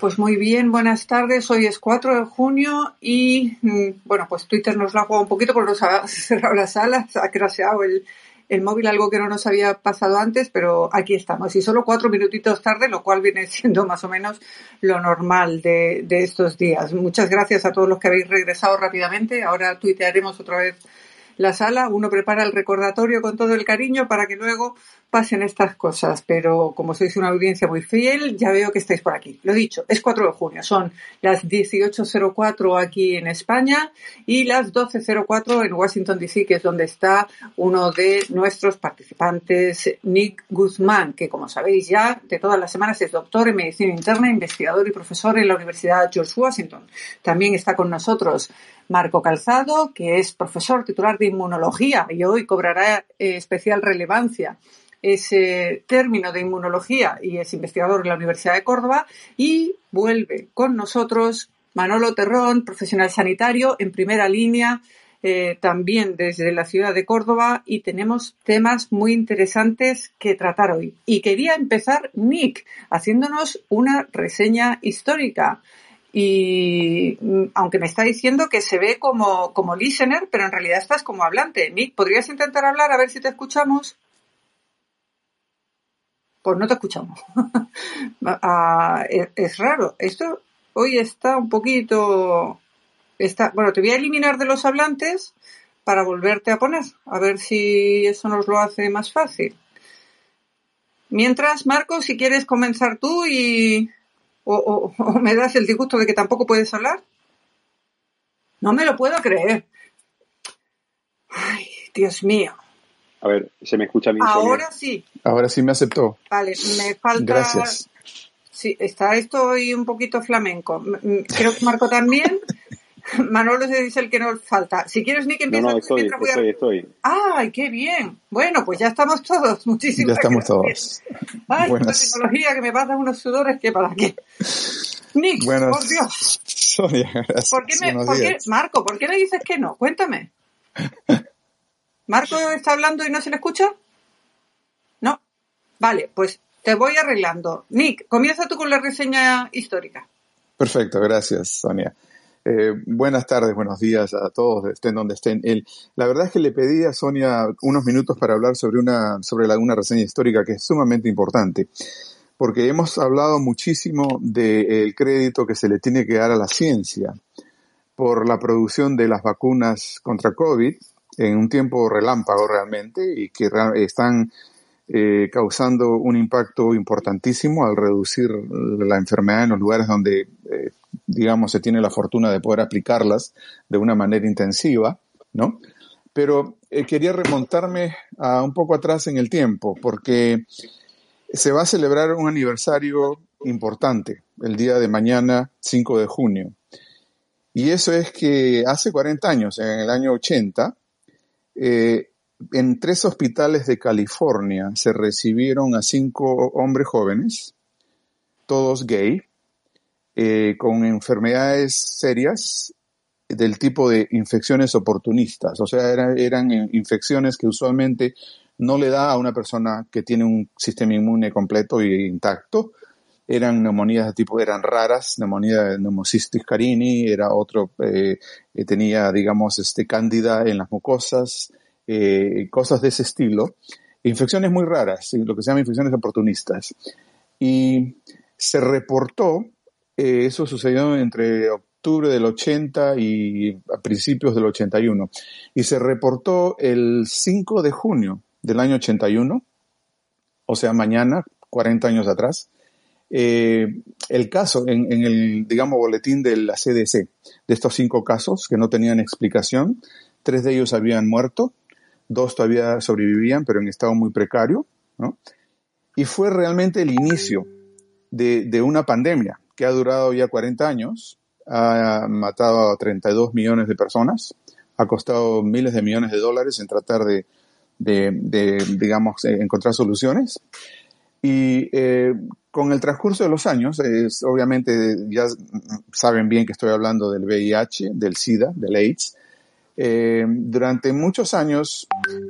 Pues muy bien, buenas tardes. Hoy es 4 de junio y, mm, bueno, pues Twitter nos la ha jugado un poquito porque nos ha cerrado las salas, ha craseado el, el móvil, algo que no nos había pasado antes, pero aquí estamos. Y solo cuatro minutitos tarde, lo cual viene siendo más o menos lo normal de, de estos días. Muchas gracias a todos los que habéis regresado rápidamente. Ahora tuitearemos otra vez la sala, uno prepara el recordatorio con todo el cariño para que luego pasen estas cosas, pero como sois una audiencia muy fiel, ya veo que estáis por aquí. Lo dicho, es 4 de junio, son las 18.04 aquí en España y las 12.04 en Washington DC, que es donde está uno de nuestros participantes, Nick Guzmán, que como sabéis ya, de todas las semanas es doctor en medicina interna, investigador y profesor en la Universidad George Washington. También está con nosotros Marco Calzado, que es profesor titular de inmunología y hoy cobrará eh, especial relevancia ese término de inmunología y es investigador en la Universidad de Córdoba y vuelve con nosotros Manolo Terrón, profesional sanitario en primera línea, eh, también desde la ciudad de Córdoba y tenemos temas muy interesantes que tratar hoy. Y quería empezar, Nick, haciéndonos una reseña histórica. Y mm, aunque me está diciendo que se ve como, como listener, pero en realidad estás como hablante. Nick, ¿podrías intentar hablar a ver si te escuchamos? Pues no te escuchamos. Ah, es, raro. Esto hoy está un poquito. Está, bueno, te voy a eliminar de los hablantes para volverte a poner. A ver si eso nos lo hace más fácil. Mientras, Marco, si quieres comenzar tú y, o, me das el disgusto de que tampoco puedes hablar? No me lo puedo creer. Ay, Dios mío. A ver, ¿se me escucha bien? Ahora sí. Ahora sí me aceptó. Vale, me falta. Gracias. Sí, está esto hoy un poquito flamenco. Creo que Marco también. Manolo es el que nos falta. Si quieres, Nick, empieza no, no, estoy, estoy, estoy. ¡Ay, qué bien! Bueno, pues ya estamos todos. Muchísimas Ya estamos todos. Ay, la tecnología que me pasa unos sudores que para qué. Nick, por Dios. Sonia, gracias. ¿Por qué me, por qué, Marco, ¿por qué me dices que no? Cuéntame. ¿Marco está hablando y no se le escucha? No. Vale, pues te voy arreglando. Nick, comienza tú con la reseña histórica. Perfecto, gracias, Sonia. Eh, buenas tardes, buenos días a todos, estén donde estén. La verdad es que le pedí a Sonia unos minutos para hablar sobre una, sobre reseña histórica que es sumamente importante, porque hemos hablado muchísimo del crédito que se le tiene que dar a la ciencia por la producción de las vacunas contra COVID en un tiempo relámpago realmente y que están eh, causando un impacto importantísimo al reducir la enfermedad en los lugares donde eh, digamos, se tiene la fortuna de poder aplicarlas de una manera intensiva, ¿no? Pero eh, quería remontarme a un poco atrás en el tiempo, porque se va a celebrar un aniversario importante el día de mañana, 5 de junio. Y eso es que hace 40 años, en el año 80, eh, en tres hospitales de California se recibieron a cinco hombres jóvenes, todos gay, eh, con enfermedades serias del tipo de infecciones oportunistas, o sea, eran infecciones que usualmente no le da a una persona que tiene un sistema inmune completo e intacto. Eran neumonías de tipo, eran raras, neumonía de neumocystis carini, era otro, eh, que tenía, digamos, este, cándida en las mucosas, eh, cosas de ese estilo. Infecciones muy raras, lo que se llama infecciones oportunistas. Y se reportó eh, eso sucedió entre octubre del 80 y principios del 81. Y se reportó el 5 de junio del año 81, o sea, mañana, 40 años atrás, eh, el caso en, el, digamos, boletín de la CDC, de estos cinco casos que no tenían explicación, tres de ellos habían muerto, dos todavía sobrevivían, pero en estado muy precario. Y fue realmente el inicio de una pandemia que ha durado ya 40 años, ha matado a 32 millones de personas, ha costado miles de millones de dólares en tratar de, digamos, eh, encontrar soluciones. Y eh, con el transcurso de los años, obviamente ya saben bien que estoy hablando del VIH, del SIDA, del AIDS. Eh, durante muchos años,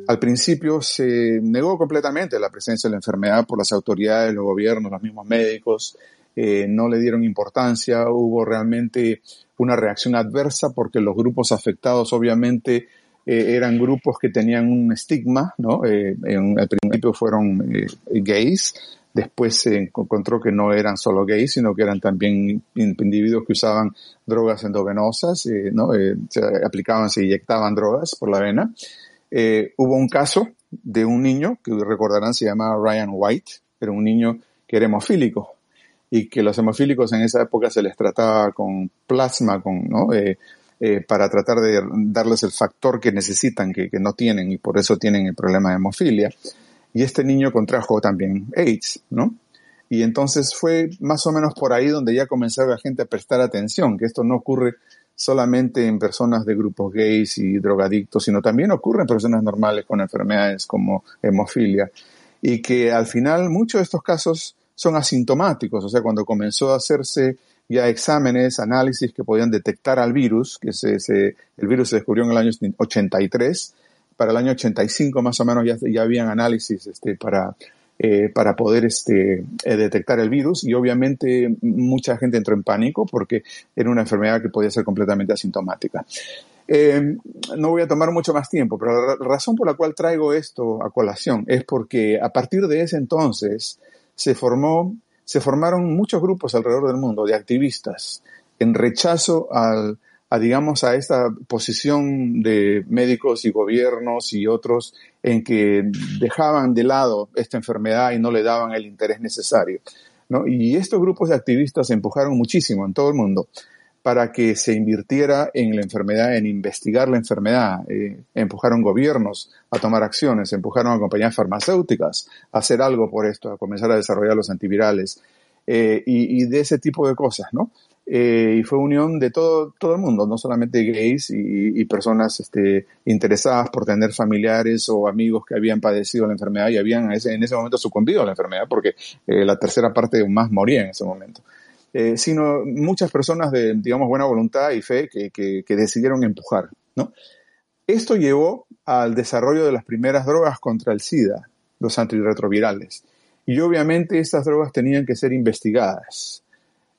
al principio se negó completamente la presencia de la enfermedad por las autoridades, los gobiernos, los mismos médicos, eh, no le dieron importancia, hubo realmente una reacción adversa porque los grupos afectados obviamente eh, eran grupos que tenían un estigma, ¿no? Eh, en, al principio fueron gays, después se encontró que no eran solo gays, sino que eran también individuos que usaban drogas endovenosas, ¿no? se aplicaban, se inyectaban drogas por la vena. hubo un caso de un niño, que recordarán se llamaba Ryan White, era un niño que era hemofílico, y que los hemofílicos en esa época se les trataba con plasma, con, ¿no? Eh, eh, para tratar de darles el factor que necesitan, que, que, no tienen, y por eso tienen el problema de hemofilia. Y este niño contrajo también AIDS, ¿no? Y entonces fue más o menos por ahí donde ya comenzaba la gente a prestar atención, que esto no ocurre solamente en personas de grupos gays y drogadictos, sino también ocurre en personas normales con enfermedades como hemofilia. Y que al final muchos de estos casos son asintomáticos, o sea, cuando comenzó a hacerse ya exámenes, análisis que podían detectar al virus, que el virus se descubrió en el año 83, para el año 85 más o menos ya, ya habían análisis este, para, eh, para poder este, eh, detectar el virus y obviamente mucha gente entró en pánico porque era una enfermedad que podía ser completamente asintomática. Eh, no voy a tomar mucho más tiempo, pero la razón por la cual traigo esto a colación es porque a partir de ese entonces se formó, se formaron muchos grupos alrededor del mundo de activistas en rechazo al, a, digamos, a esta posición de médicos y gobiernos y otros en que dejaban de lado esta enfermedad y no le daban el interés necesario. ¿no? Y estos grupos de activistas empujaron muchísimo en todo el mundo para que se invirtiera en la enfermedad, en investigar la enfermedad. Eh, empujaron gobiernos a tomar acciones, empujaron a compañías farmacéuticas a hacer algo por esto, a comenzar a desarrollar los antivirales eh, y, de ese tipo de cosas, ¿no? Eh, y fue unión de todo, todo el mundo, no solamente gays y, personas este, interesadas por tener familiares o amigos que habían padecido la enfermedad y habían en ese momento sucumbido a la enfermedad, porque la tercera parte más moría en ese momento. Eh, sino muchas personas de, digamos, buena voluntad y fe que, que, decidieron empujar, ¿no? Esto llevó al desarrollo de las primeras drogas contra el SIDA, los antirretrovirales. Y obviamente estas drogas tenían que ser investigadas.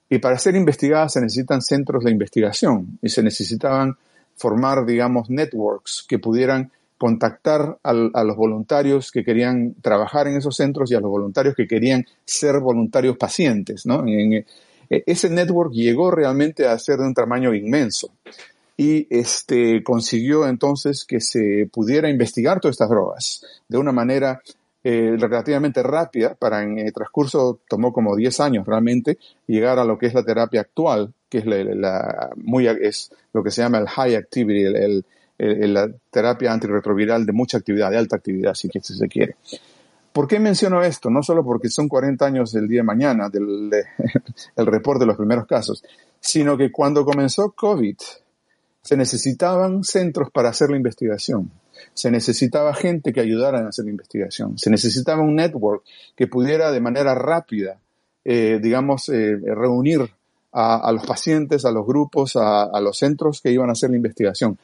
Y para ser investigadas se necesitan centros de investigación y se necesitaban formar, digamos, networks que pudieran contactar a los voluntarios que querían trabajar en esos centros y a los voluntarios que querían ser voluntarios pacientes, ¿no? Ese network llegó realmente a ser de un tamaño inmenso y este, consiguió entonces que se pudiera investigar todas estas drogas de una manera eh, relativamente rápida, para en el transcurso tomó como 10 años realmente llegar a lo que es la terapia actual, que es, la, muy, es lo que se llama el high activity, el, la terapia antirretroviral de mucha actividad, de alta actividad, si se quiere. ¿Por qué menciono esto? No solo porque son 40 años del día de mañana del el reporte de los primeros casos, sino que cuando comenzó COVID se necesitaban centros para hacer la investigación. Se necesitaba gente que ayudara a hacer la investigación. Se necesitaba un network que pudiera de manera rápida, eh, digamos, eh, reunir a, los pacientes, a los grupos, a, a los centros que iban a hacer la investigación.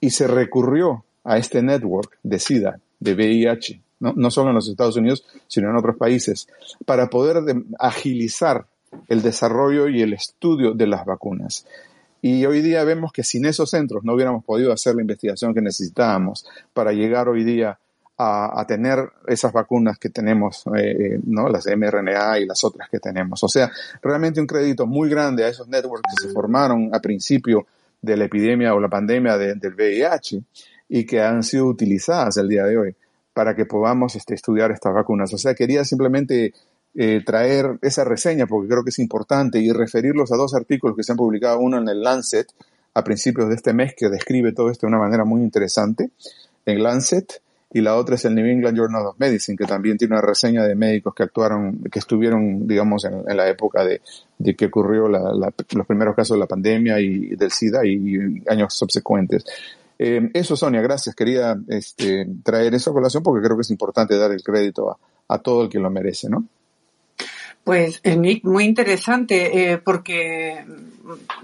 Y se recurrió a este network de SIDA, de VIH, ¿no? solo en los Estados Unidos, sino en otros países, para poder agilizar el desarrollo y el estudio de las vacunas. Y hoy día vemos que sin esos centros no hubiéramos podido hacer la investigación que necesitábamos para llegar hoy día a, tener esas vacunas que tenemos, eh, ¿no? las mRNA y las otras que tenemos. O sea, realmente un crédito muy grande a esos networks que se formaron a principio de la epidemia o la pandemia del VIH y que han sido utilizadas el día de hoy para que podamos este, estudiar estas vacunas. O sea, quería simplemente eh, traer esa reseña porque creo que es importante y referirlos a dos artículos que se han publicado, uno en el Lancet a principios de este mes que describe todo esto de una manera muy interesante, en Lancet, y la otra es el New England Journal of Medicine, que también tiene una reseña de médicos que actuaron, que estuvieron, digamos, en, la época de, que ocurrió los primeros casos de la pandemia y del SIDA y años subsecuentes. Eh, eso, Sonia, gracias. Quería este, traer esa colación porque creo que es importante dar el crédito a, todo el que lo merece, ¿no? Pues, eh, Nick, muy interesante, eh, porque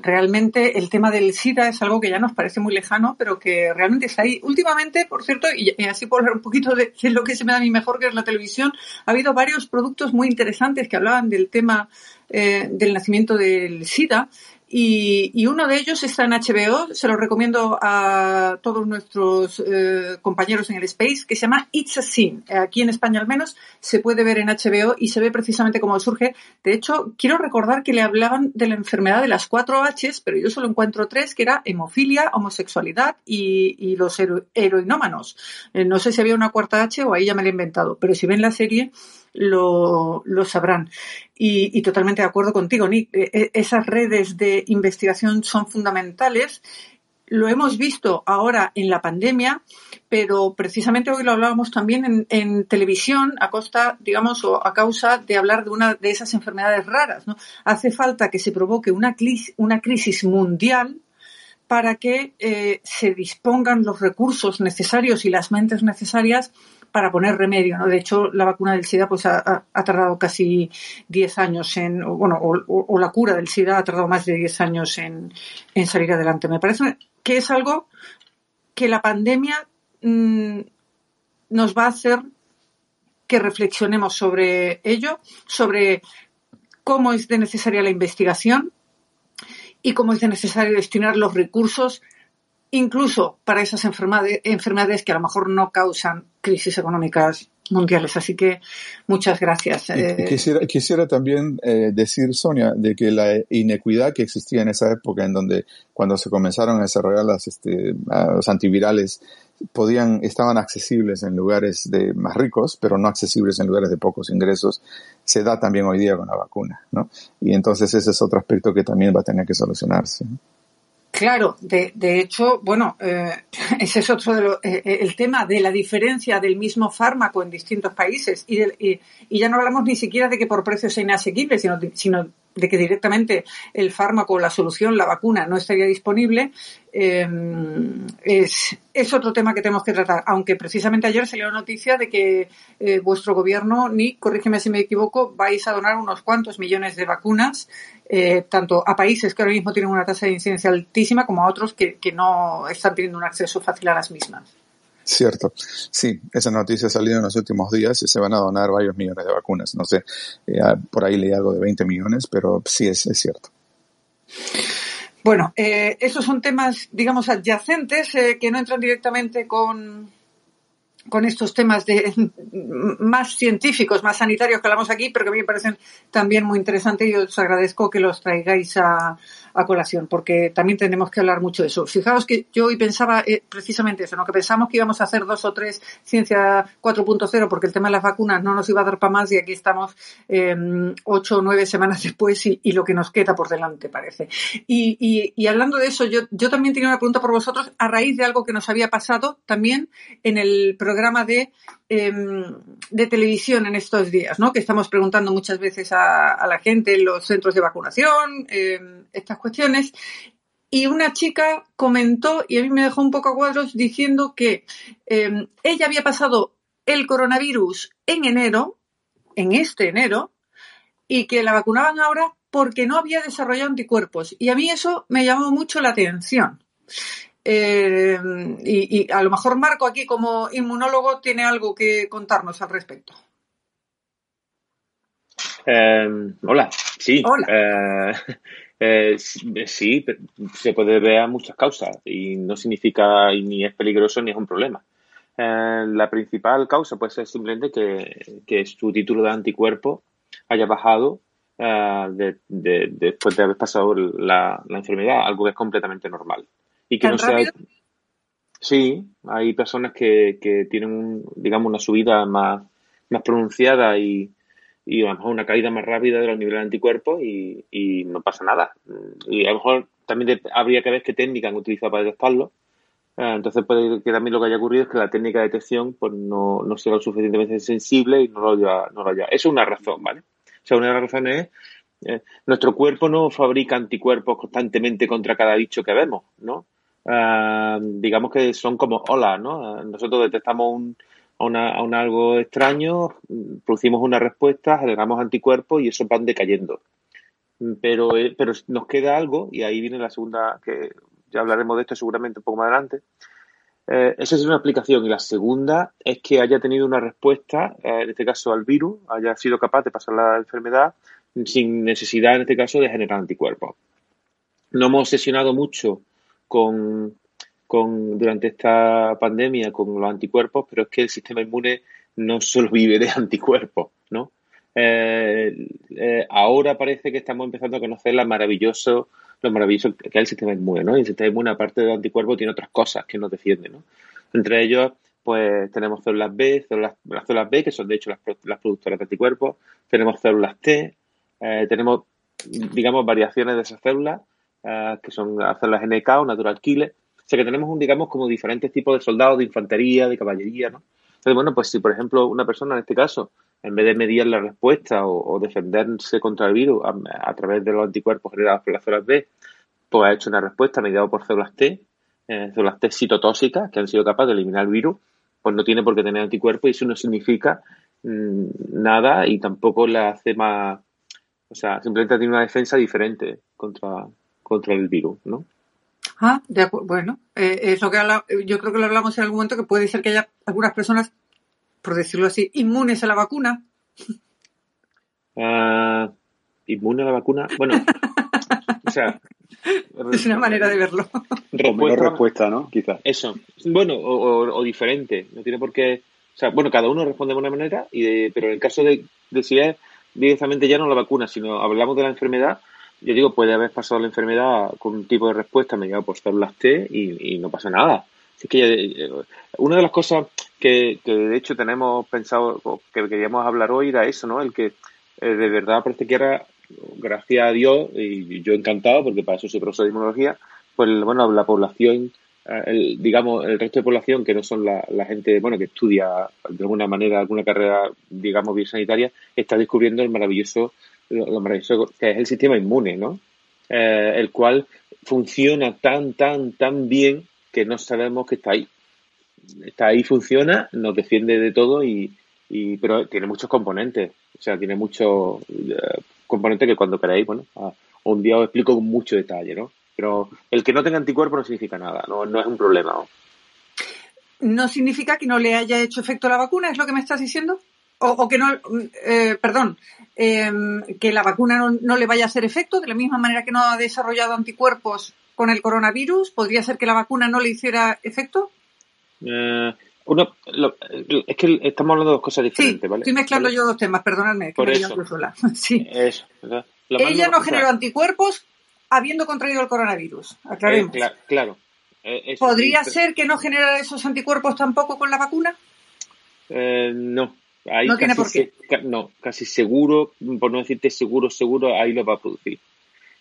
realmente el tema del SIDA es algo que ya nos parece muy lejano, pero que realmente está ahí. Últimamente, por cierto, y, así por hablar un poquito de lo que se me da a mí mejor, que es la televisión, ha habido varios productos muy interesantes que hablaban del tema del nacimiento del SIDA y, uno de ellos está en HBO, se lo recomiendo a todos nuestros eh, compañeros en el Space, que se llama It's a Sin. Aquí en España al menos se puede ver en HBO y se ve precisamente cómo surge. De hecho, quiero recordar que le hablaban de la enfermedad de las cuatro Hs, pero yo solo encuentro tres, que era hemofilia, homosexualidad y, los heroinómanos. Eh, no sé si había una cuarta H o ahí ya me la he inventado, pero si ven la serie lo, lo sabrán. Y, totalmente de acuerdo contigo, Nick. E, e, esas redes de investigación son fundamentales. Lo hemos visto ahora en la pandemia, pero precisamente hoy lo hablábamos también en, televisión a costa, digamos, o a causa de hablar de una de esas enfermedades raras. Hace falta que se provoque una, una crisis mundial para que eh, se dispongan los recursos necesarios y las mentes necesarias para poner remedio. ¿no? De hecho, la vacuna del SIDA pues, ha, tardado casi 10 años en, bueno, o, la cura del SIDA ha tardado más de 10 años en, salir adelante. Me parece que es algo que la pandemia mm, nos va a hacer que reflexionemos sobre ello, sobre cómo es de necesaria la investigación y cómo es de necesario destinar los recursos incluso para esas enfermedades, que a lo mejor no causan crisis económicas mundiales. Así que muchas gracias. Eh. Quisiera, quisiera también eh, decir, Sonia, de que la inequidad que existía en esa época, en donde cuando se comenzaron a desarrollar las, este, los antivirales, podían, estaban accesibles en lugares de más ricos, pero no accesibles en lugares de pocos ingresos, se da también hoy día con la vacuna, ¿no? Y entonces ese es otro aspecto que también va a tener que solucionarse. Claro, de, de hecho, bueno, eh, ese es otro de lo, eh, eh, el tema de la diferencia del mismo fármaco en distintos países y, y, y, ya no hablamos ni siquiera de que por precios sea inasequible, sino de que directamente el fármaco, la solución, la vacuna no estaría disponible, em, es, es, otro tema que tenemos que tratar. Aunque precisamente ayer salió la noticia de que eh, vuestro gobierno, ni, corrígeme si me equivoco, vais a donar unos cuantos millones de vacunas, eh, tanto a países que ahora mismo tienen una tasa de incidencia altísima como a otros que, que no están teniendo un acceso fácil a las mismas. Cierto. Sí, esa noticia ha salido en los últimos días y se van a donar varios millones de vacunas. No sé, eh, por ahí leí algo de 20 millones, pero sí es, es cierto. Bueno, eh, esos son temas, digamos, adyacentes eh, que no entran directamente con, con estos temas de más científicos, más sanitarios que hablamos aquí, pero que a mí me parecen también muy interesantes y os agradezco que los traigáis a, colación, porque también tenemos que hablar mucho de eso. Fijaos que yo hoy pensaba eh, precisamente eso, ¿no? que pensamos que íbamos a hacer dos o tres ciencia 4.0 porque el tema de las vacunas no nos iba a dar para más y aquí estamos em, ocho o nueve semanas después y, lo que nos queda por delante, parece. Y, y, hablando de eso, yo, yo también tenía una pregunta por vosotros a raíz de algo que nos había pasado también en el programa de Em, de televisión en estos días, ¿no? Que estamos preguntando muchas veces a, la gente en los centros de vacunación, em, estas cuestiones. Y una chica comentó, y a mí me dejó un poco a cuadros, diciendo que em, ella había pasado el coronavirus en enero, en este enero, y que la vacunaban ahora porque no había desarrollado anticuerpos. Y a mí eso me llamó mucho la atención. Eh, y, a lo mejor Marco aquí como inmunólogo tiene algo que contarnos al respecto. Eh, hola, sí. Hola. Eh, sí, se puede ver a muchas causas y no significa ni es peligroso ni es un problema. la principal causa puede ser simplemente que, su título de anticuerpo haya bajado después de haber pasado la, la enfermedad, algo que es completamente normal. Y que no sea. Sí, hay personas que, que tienen, un, digamos, una subida más, más pronunciada y, y a lo mejor una caída más rápida de los niveles de anticuerpos y, y no pasa nada. Y a lo mejor también habría que ver qué técnica han utilizado para detectarlo. Eh, entonces puede que también lo que haya ocurrido es que la técnica de detección pues no, no sea lo suficientemente sensible y no lo haya, no lo haya. Eso es una razón, ¿vale? O sea, una de las razones es eh, nuestro cuerpo no fabrica anticuerpos constantemente contra cada bicho que vemos, ¿no? Ah, digamos que son como olas, ¿no? Nosotros detectamos un, a, un algo extraño, producimos una respuesta, generamos anticuerpos y eso van decayendo. Pero, eh, pero nos queda algo, y ahí viene la segunda, que ya hablaremos de esto seguramente un poco más adelante. Eh, esa es una explicación. Y la segunda es que haya tenido una respuesta, eh, en este caso al virus, haya sido capaz de pasar la enfermedad sin necesidad, en este caso, de generar anticuerpos. No hemos obsesionado mucho con, con, durante esta pandemia con los anticuerpos, pero es que el sistema inmune no solo vive de anticuerpos, ¿no? Eh, eh, ahora parece que estamos empezando a conocer la maravilloso, lo maravilloso que es el sistema inmune, ¿no? Y el sistema inmune, aparte de anticuerpos, tiene otras cosas que nos defienden, ¿no? Entre ellos, pues tenemos células B, células, las células B, que son de hecho las, las productoras de anticuerpos, tenemos células T, eh, tenemos, digamos, variaciones de esas células, que son las células NK o natural killer. O sea que tenemos, un, digamos, como diferentes tipos de soldados, de infantería, de caballería, ¿no? Entonces, bueno, pues si por ejemplo una persona en este caso, en vez de medir la respuesta o, defenderse contra el virus a, través de los anticuerpos generados por las células B, pues ha hecho una respuesta mediada por células T, eh, células T citotóxicas que han sido capaces de eliminar el virus, pues no tiene por qué tener anticuerpos y eso no significa mm, nada y tampoco le hace más, o sea, simplemente tiene una defensa diferente contra, contra el virus, ¿no? Ah, de bueno, eh, es lo que yo creo que lo hablamos en algún momento que puede ser que haya algunas personas, por decirlo así, inmunes a la vacuna. Uh, ¿Inmune a la vacuna? Bueno, o sea... Es una manera de verlo. Respuesta, respuesta ¿no? Quizás. Eso. Bueno, o, diferente. No tiene por qué... O sea, bueno, cada uno responde de una manera, y pero en el caso de, de si es directamente ya no la vacuna, sino hablamos de la enfermedad, yo digo, puede haber pasado la enfermedad con un tipo de respuesta mediado por células T y, no pasa nada. Así que eh, una de las cosas que, de hecho tenemos pensado, que queríamos hablar hoy era eso, ¿no? El que eh, de verdad parece que era, gracias a Dios, y yo encantado, porque para eso soy profesor de inmunología, pues bueno, la población, eh, el, digamos, el resto de población que no son la, la, gente, bueno, que estudia de alguna manera alguna carrera, digamos, biosanitaria, está descubriendo el maravilloso lo, maravilloso que es el sistema inmune, ¿no? Eh, el cual funciona tan, tan, tan bien que no sabemos que está ahí. Está ahí, funciona, nos defiende de todo y, pero tiene muchos componentes. O sea, tiene muchos eh, componentes que cuando queráis, bueno, un día os explico con mucho detalle, ¿no? Pero el que no tenga anticuerpo no significa nada, no, no es un problema. ¿No significa que no le haya hecho efecto la vacuna? ¿Es lo que me estás diciendo? O, que no, eh, perdón, em, que la vacuna no, le vaya a hacer efecto, de la misma manera que no ha desarrollado anticuerpos con el coronavirus, ¿podría ser que la vacuna no le hiciera efecto? Eh, uno, es que estamos hablando de dos cosas diferentes, sí, ¿vale? Estoy mezclando yo dos temas, perdonadme. Por eso. sí. Ella no generó anticuerpos habiendo contraído el coronavirus, aclaremos. Eh, claro. ¿Podría ser que no generara esos anticuerpos tampoco con la vacuna? no, no tiene por qué. no, casi seguro, por no decirte seguro, seguro, ahí lo va a producir.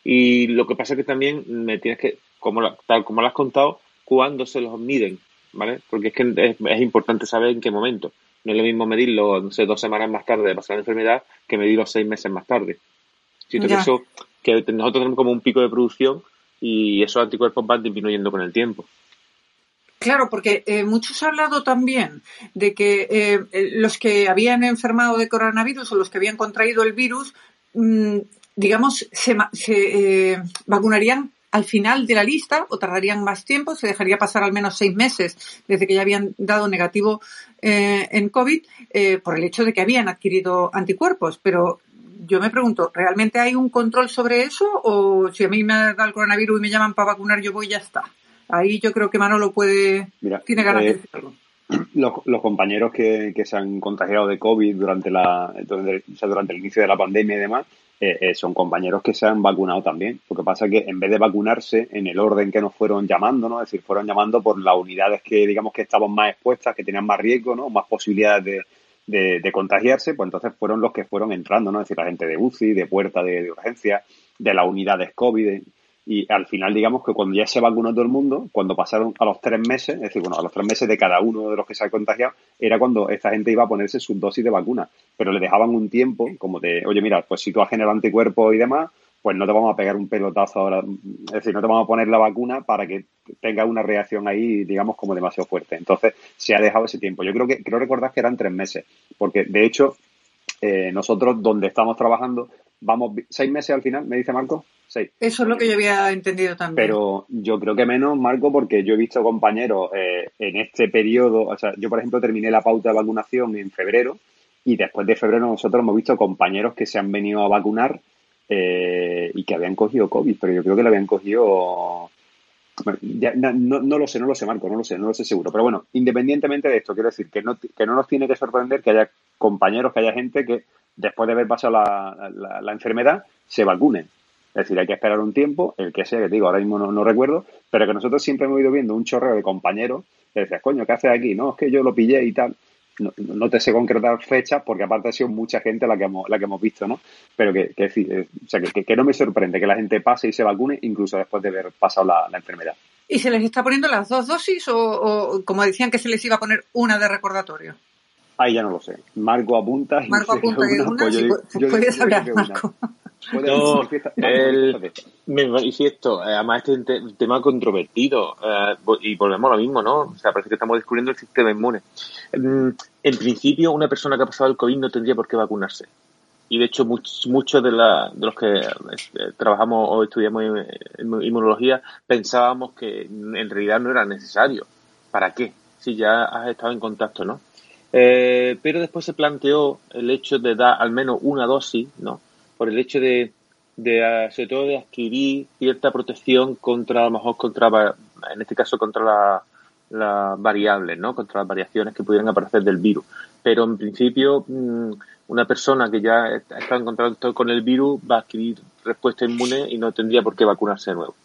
Y lo que pasa es que también me tienes que, como tal como lo has contado, cuándo se los miden, ¿vale? Porque es que es, importante saber en qué momento. No es lo mismo medirlo, no sé, dos semanas más tarde de pasar la enfermedad que medirlo seis meses más tarde. Siento que eso, que nosotros tenemos como un pico de producción y esos anticuerpos van disminuyendo con el tiempo. Claro, porque eh, muchos han hablado también de que eh, los que habían enfermado de coronavirus o los que habían contraído el virus, mm, digamos, se, eh, vacunarían al final de la lista o tardarían más tiempo, se dejaría pasar al menos seis meses desde que ya habían dado negativo en COVID por el hecho de que habían adquirido anticuerpos. Pero yo me pregunto, ¿realmente hay un control sobre eso o si a mí me da el coronavirus y me llaman para vacunar, yo voy y ya está? Ahí yo creo que Manolo puede, tiene ganas de. Eh, los, los, compañeros que, que, se han contagiado de COVID durante, la, durante, durante el inicio de la pandemia y demás, eh, eh, son compañeros que se han vacunado también. Lo que pasa es que en vez de vacunarse en el orden que nos fueron llamando, ¿no? Es decir, fueron llamando por las unidades que, digamos, que estaban más expuestas, que tenían más riesgo, ¿no? Más posibilidades de, de, contagiarse, pues entonces fueron los que fueron entrando, ¿no? Es decir, la gente de UCI, de puerta de, de urgencia, de las unidades COVID. Y al final, digamos que cuando ya se vacunó todo el mundo, cuando pasaron a los tres meses, es decir, bueno, a los tres meses de cada uno de los que se ha contagiado, era cuando esta gente iba a ponerse su dosis de vacuna. Pero le dejaban un tiempo como de, oye, mira, pues si tú has generado anticuerpos y demás, pues no te vamos a pegar un pelotazo ahora, es decir, no te vamos a poner la vacuna para que tenga una reacción ahí, digamos, como demasiado fuerte. Entonces, se ha dejado ese tiempo. Yo creo que, creo recordar que eran tres meses, porque de hecho, eh, nosotros donde estamos trabajando, vamos seis meses al final, me dice Marco. Eso es lo que yo había entendido también. Pero yo creo que menos, Marco, porque yo he visto compañeros eh, en este periodo, o sea, yo por ejemplo terminé la pauta de vacunación en febrero y después de febrero nosotros hemos visto compañeros que se han venido a vacunar eh, y que habían cogido COVID, pero yo creo que lo habían cogido... no, lo sé, no lo sé, Marco, no lo sé, no lo sé seguro. Pero bueno, independientemente de esto, quiero decir que no, que no nos tiene que sorprender que haya compañeros, que haya gente que después de haber pasado la, enfermedad se vacune. Es decir, hay que esperar un tiempo, el que sea, que te digo, ahora mismo no, recuerdo, pero que nosotros siempre hemos ido viendo un chorreo de compañeros que decías, coño, ¿qué haces aquí? No, es que yo lo pillé y tal no, te sé concretar fechas porque aparte ha sido mucha gente la que hemos, la que hemos visto, ¿no? Pero que, que, eh, o sea, que, que, no me sorprende que la gente pase y se vacune incluso después de haber pasado la, enfermedad. ¿Y se les está poniendo las dos dosis o, como decían que se les iba a poner una de recordatorio? Ahí ya no lo sé. Marco apunta. Marco apunta que una, pues yo, puedes hablar, Marco. No, el, me manifiesto, eh, además este es un tema controvertido eh, y volvemos a lo mismo, ¿no? O sea, parece que estamos descubriendo el sistema inmune. Mm, en principio, una persona que ha pasado el COVID no tendría por qué vacunarse. Y de hecho, muchos de, la, de los que eh, trabajamos o estudiamos inmunología pensábamos que en realidad no era necesario. ¿Para qué? Si ya has estado en contacto, ¿no? pero después se planteó el hecho de dar al menos una dosis, ¿no? Por el hecho de, de ah, sobre todo de adquirir cierta protección contra, a lo mejor contra, en este caso contra las la variables, ¿no? Contra las variaciones que pudieran aparecer del virus. Pero en principio, mm, una persona que ya está en contacto con el virus va a adquirir respuesta inmune y no tendría por qué vacunarse de nuevo.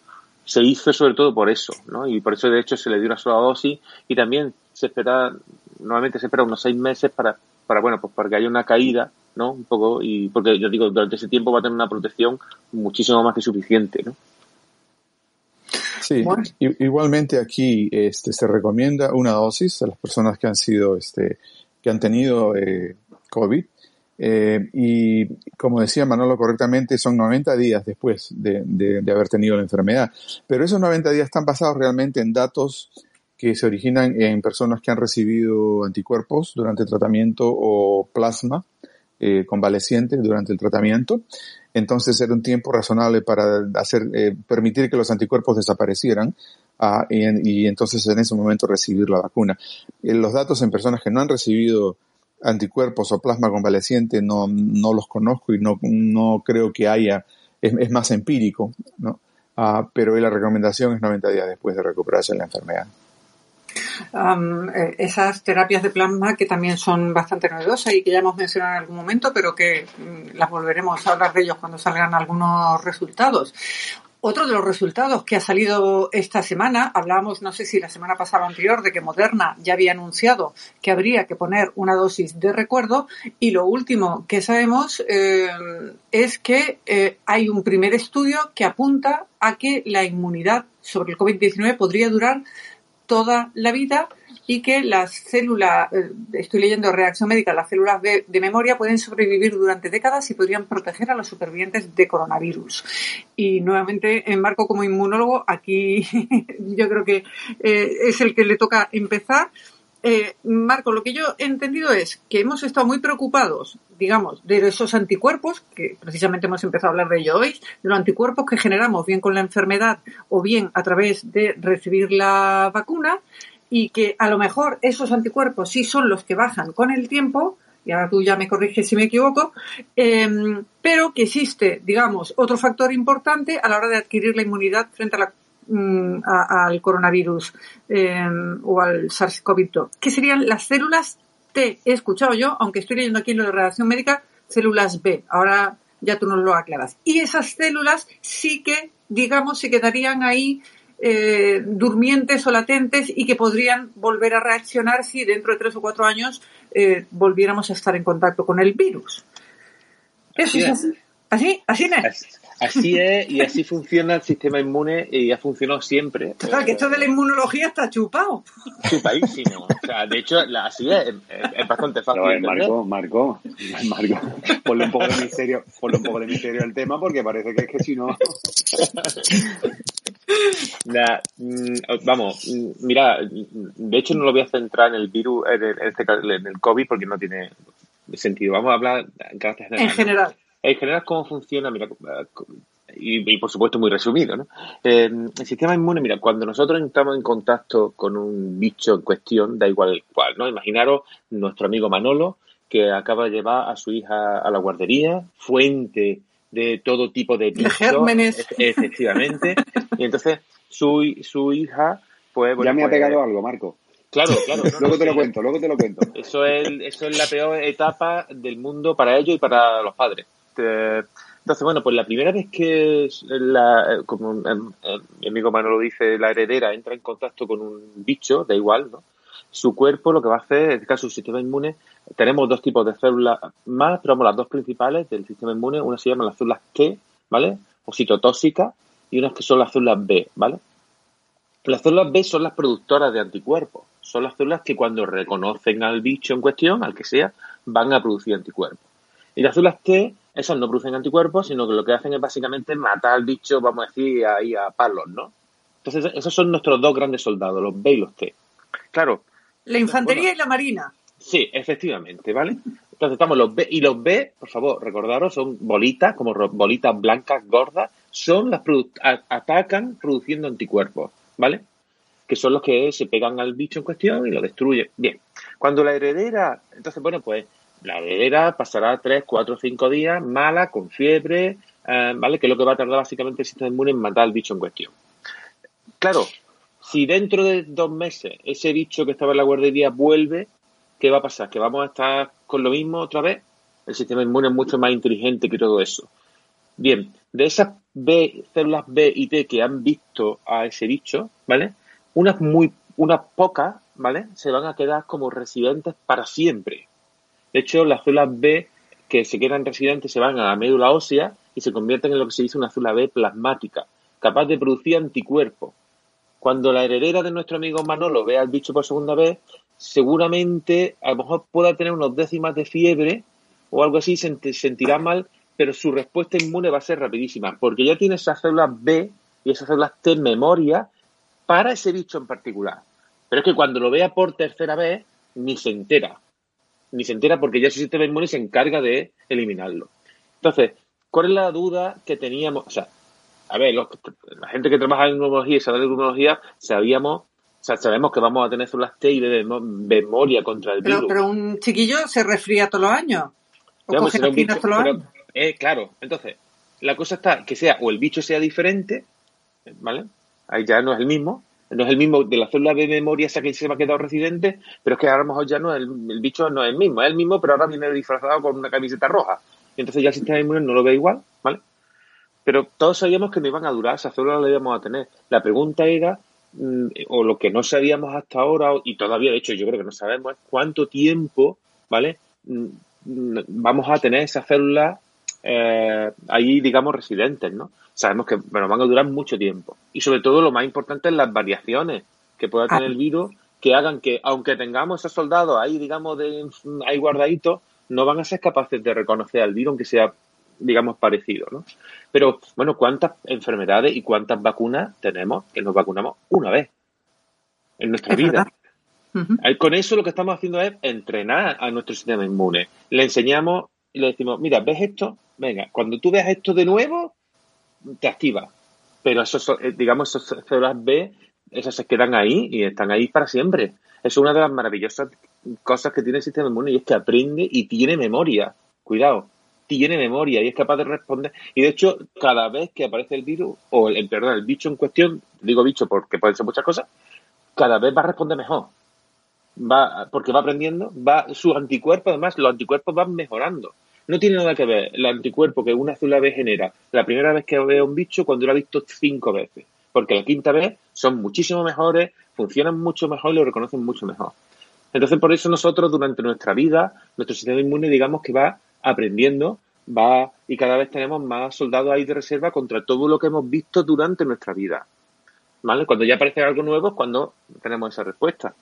Se hizo sobre todo por eso, ¿no? Y por eso de hecho se le dio una sola dosis y también se espera, normalmente se espera unos seis meses para, para bueno, pues para que haya una caída ¿no? Un poco, y porque yo digo, durante ese tiempo va a tener una protección muchísimo más que suficiente, ¿no? Sí, igualmente aquí este, se recomienda una dosis a las personas que han sido, este, que han tenido eh, COVID. Eh, y como decía Manolo correctamente, son 90 días después de, de, haber tenido la enfermedad. Pero esos 90 días están basados realmente en datos que se originan en personas que han recibido anticuerpos durante el tratamiento o plasma eh, convalecientes durante el tratamiento. Entonces era un tiempo razonable para hacer, eh, permitir que los anticuerpos desaparecieran ah, y, entonces en ese momento recibir la vacuna. Eh, los datos en personas que no han recibido anticuerpos o plasma convaleciente no, no los conozco y no, no creo que haya, es, más empírico, ¿no? Ah, pero la recomendación es 90 días después de recuperarse de la enfermedad. Eh, esas terapias de plasma que también son bastante novedosas y que ya hemos mencionado en algún momento, pero que mm, las volveremos a hablar de ellos cuando salgan algunos resultados. Otro de los resultados que ha salido esta semana, hablábamos, no sé si la semana pasada o anterior, de que Moderna ya había anunciado que habría que poner una dosis de recuerdo y lo último que sabemos eh, es que eh, hay un primer estudio que apunta a que la inmunidad sobre el COVID-19 podría durar toda la vida y que las células, eh, estoy leyendo reacción médica, las células de, memoria pueden sobrevivir durante décadas y podrían proteger a los supervivientes de coronavirus. Y nuevamente, en Marco como inmunólogo, aquí yo creo que eh, es el que le toca empezar. Eh, Marco, lo que yo he entendido es que hemos estado muy preocupados, digamos, de esos anticuerpos, que precisamente hemos empezado a hablar de ello hoy, de los anticuerpos que generamos bien con la enfermedad o bien a través de recibir la vacuna, y que a lo mejor esos anticuerpos sí son los que bajan con el tiempo, y ahora tú ya me corriges si me equivoco, em, pero que existe, digamos, otro factor importante a la hora de adquirir la inmunidad frente a la Mm, al coronavirus em, o al SARS-CoV-2, que serían las células T. He escuchado yo, aunque estoy leyendo aquí en lo de redacción médica, células B. Ahora ya tú nos lo aclaras. Y esas células sí que, digamos, se quedarían ahí eh, durmientes o latentes y que podrían volver a reaccionar si dentro de tres o cuatro años eh, volviéramos a estar en contacto con el virus. Eso es así. ¿Así? ¿Así es? Así es, y así funciona el sistema inmune y ha funcionado siempre. Claro, que esto de la inmunología está chupado. Chupadísimo. O sea, de hecho, así es, es, bastante fácil. Marco, Marco, Marco, ponle un poco de misterio, ponle un poco de misterio al tema porque parece que es que si no. Mm, vamos, mm, mira, de hecho no lo voy a centrar en el virus, en el, este, en el COVID porque no tiene sentido. Vamos a hablar en carácter general. En general. En general, ¿cómo funciona? Mira, y, por supuesto muy resumido, ¿no? Eh, el sistema inmune, mira, cuando nosotros entramos en contacto con un bicho en cuestión, da igual cuál, ¿no? Imaginaros nuestro amigo Manolo, que acaba de llevar a su hija a la guardería, fuente de todo tipo de bichos, gérmenes. efectivamente. y entonces su, su hija, pues... ya me ha pues, pegado algo, Marco. Claro, claro. luego te lo cuento, luego te lo cuento. Eso es, eso es la peor etapa del mundo para ellos y para los padres. Entonces, bueno, pues la primera vez que, la, como mi amigo Manolo dice, la heredera entra en contacto con un bicho, da igual, ¿no? Su cuerpo lo que va a hacer, en este caso su sistema inmune, tenemos dos tipos de células más, pero vamos, las dos principales del sistema inmune, una se llaman las células T, ¿vale? O citotóxicas, y unas que son las células B, ¿vale? Las células B son las productoras de anticuerpos. Son las células que cuando reconocen al bicho en cuestión, al que sea, van a producir anticuerpos. Y las células T, esas no producen anticuerpos, sino que lo que hacen es básicamente matar al bicho, vamos a decir, ahí a palos, ¿no? Entonces, esos son nuestros dos grandes soldados, los B y los T. Claro, la infantería y la marina. Sí, efectivamente, ¿vale? Entonces estamos los B y los B, por favor, recordaros, son bolitas, como bolitas blancas gordas, son las atacan produciendo anticuerpos, ¿vale? Que son los que se pegan al bicho en cuestión y lo destruyen. Bien, cuando la heredera, entonces, bueno, pues la heredera pasará 3, 4, 5 días mala, con fiebre, eh, ¿vale? Que es lo que va a tardar básicamente el sistema inmune en matar al bicho en cuestión. Claro, si dentro de dos meses ese bicho que estaba en la guardería vuelve, ¿qué va a pasar? ¿Que vamos a estar con lo mismo otra vez? El sistema inmune es mucho más inteligente que todo eso. Bien, de esas B, células B y T que han visto a ese bicho, ¿vale? Unas muy, unas pocas, ¿vale? Se van a quedar como residentes para siempre. De hecho, las células B que se quedan residentes se van a la médula ósea y se convierten en lo que se dice una célula B plasmática, capaz de producir anticuerpos cuando la heredera de nuestro amigo Manolo vea al bicho por segunda vez, seguramente a lo mejor pueda tener unos décimas de fiebre o algo así, se sentirá mal, pero su respuesta inmune va a ser rapidísima, porque ya tiene esas células B y esas células T en memoria para ese bicho en particular. Pero es que cuando lo vea por tercera vez, ni se entera. Ni se entera porque ya su sistema inmune se encarga de eliminarlo. Entonces, ¿cuál es la duda que teníamos? O sea, a ver, la gente que trabaja en neumología y sabe de neumología, sabíamos, o sea, sabemos que vamos a tener células T y de memoria contra el virus. Pero un chiquillo se resfría todos los años. O coge todos los años. Eh, claro, entonces, la cosa está que sea o el bicho sea diferente, ¿vale? Ahí ya no es el mismo, no es el mismo de la célula de memoria esa que se me ha quedado residente, pero es que a lo mejor ya no es el, bicho no es el mismo, es el mismo, pero ahora viene disfrazado con una camiseta roja. Entonces ya el sistema inmune no lo ve igual, ¿vale? Pero todos sabíamos que no iban a durar, esas células las íbamos a tener. La pregunta era, mm, o lo que no sabíamos hasta ahora, y todavía de hecho yo creo que no sabemos, es cuánto tiempo, ¿vale? Mm, mm, vamos a tener esas células eh, ahí, digamos, residentes, ¿no? Sabemos que bueno, van a durar mucho tiempo. Y sobre todo lo más importante es las variaciones que pueda tener el virus que hagan que, aunque tengamos esos soldados ahí, digamos, de, ahí guardaditos, no van a ser capaces de reconocer al virus, aunque sea digamos, parecido, ¿no? Pero, bueno, ¿cuántas enfermedades y cuántas vacunas tenemos que nos vacunamos una vez en nuestra vida? Con eso lo que estamos haciendo es entrenar a nuestro sistema inmune. Le enseñamos y le decimos, mira, ¿ves esto? Venga, cuando tú veas esto de nuevo, te activa. Pero esos, eh, digamos, esas células B, esas se quedan ahí y están ahí para siempre. Es una de las maravillosas cosas que tiene el sistema inmune y es que aprende y tiene memoria. Cuidado, tiene memoria y es capaz de responder. Y de hecho, cada vez que aparece el virus, o el, perdón, el bicho en cuestión, digo bicho porque pueden ser muchas cosas, cada vez va a responder mejor. Va, porque va aprendiendo, va, sus anticuerpos, además, los anticuerpos van mejorando. No tiene nada que ver el anticuerpo que una B genera la primera vez que ve un bicho cuando lo ha visto cinco veces. Porque la quinta vez son muchísimo mejores, funcionan mucho mejor y lo reconocen mucho mejor. Entonces, por eso nosotros durante nuestra vida, nuestro sistema inmune, digamos que va aprendiendo, va y cada vez tenemos más soldados ahí de reserva contra todo lo que hemos visto durante nuestra vida. ¿Vale? Cuando ya aparece algo nuevo es cuando tenemos esa respuesta.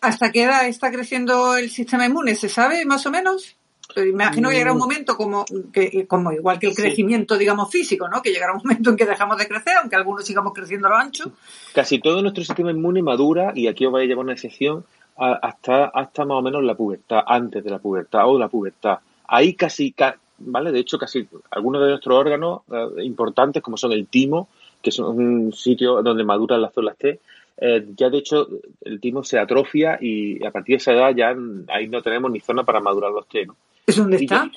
¿Hasta qué edad está creciendo el sistema inmune? ¿Se sabe más o menos? Me imagino que llegará un mm. momento como, que, como igual que el crecimiento, digamos, físico, ¿no? Que llegará un momento en que dejamos de crecer, aunque algunos sigamos creciendo a lo ancho. Casi todo nuestro sistema inmune madura, y aquí os voy a llevar una excepción, hasta, hasta más o menos la pubertad, antes de la pubertad o la pubertad. Ahí casi, ¿vale? De hecho, casi algunos de nuestros órganos eh, importantes, como son el timo, que es un sitio donde maduran las células T, eh, ya de hecho el timo se atrofia y a partir de esa edad ya ahí no tenemos ni zona para madurar los té. ¿no? Dónde está?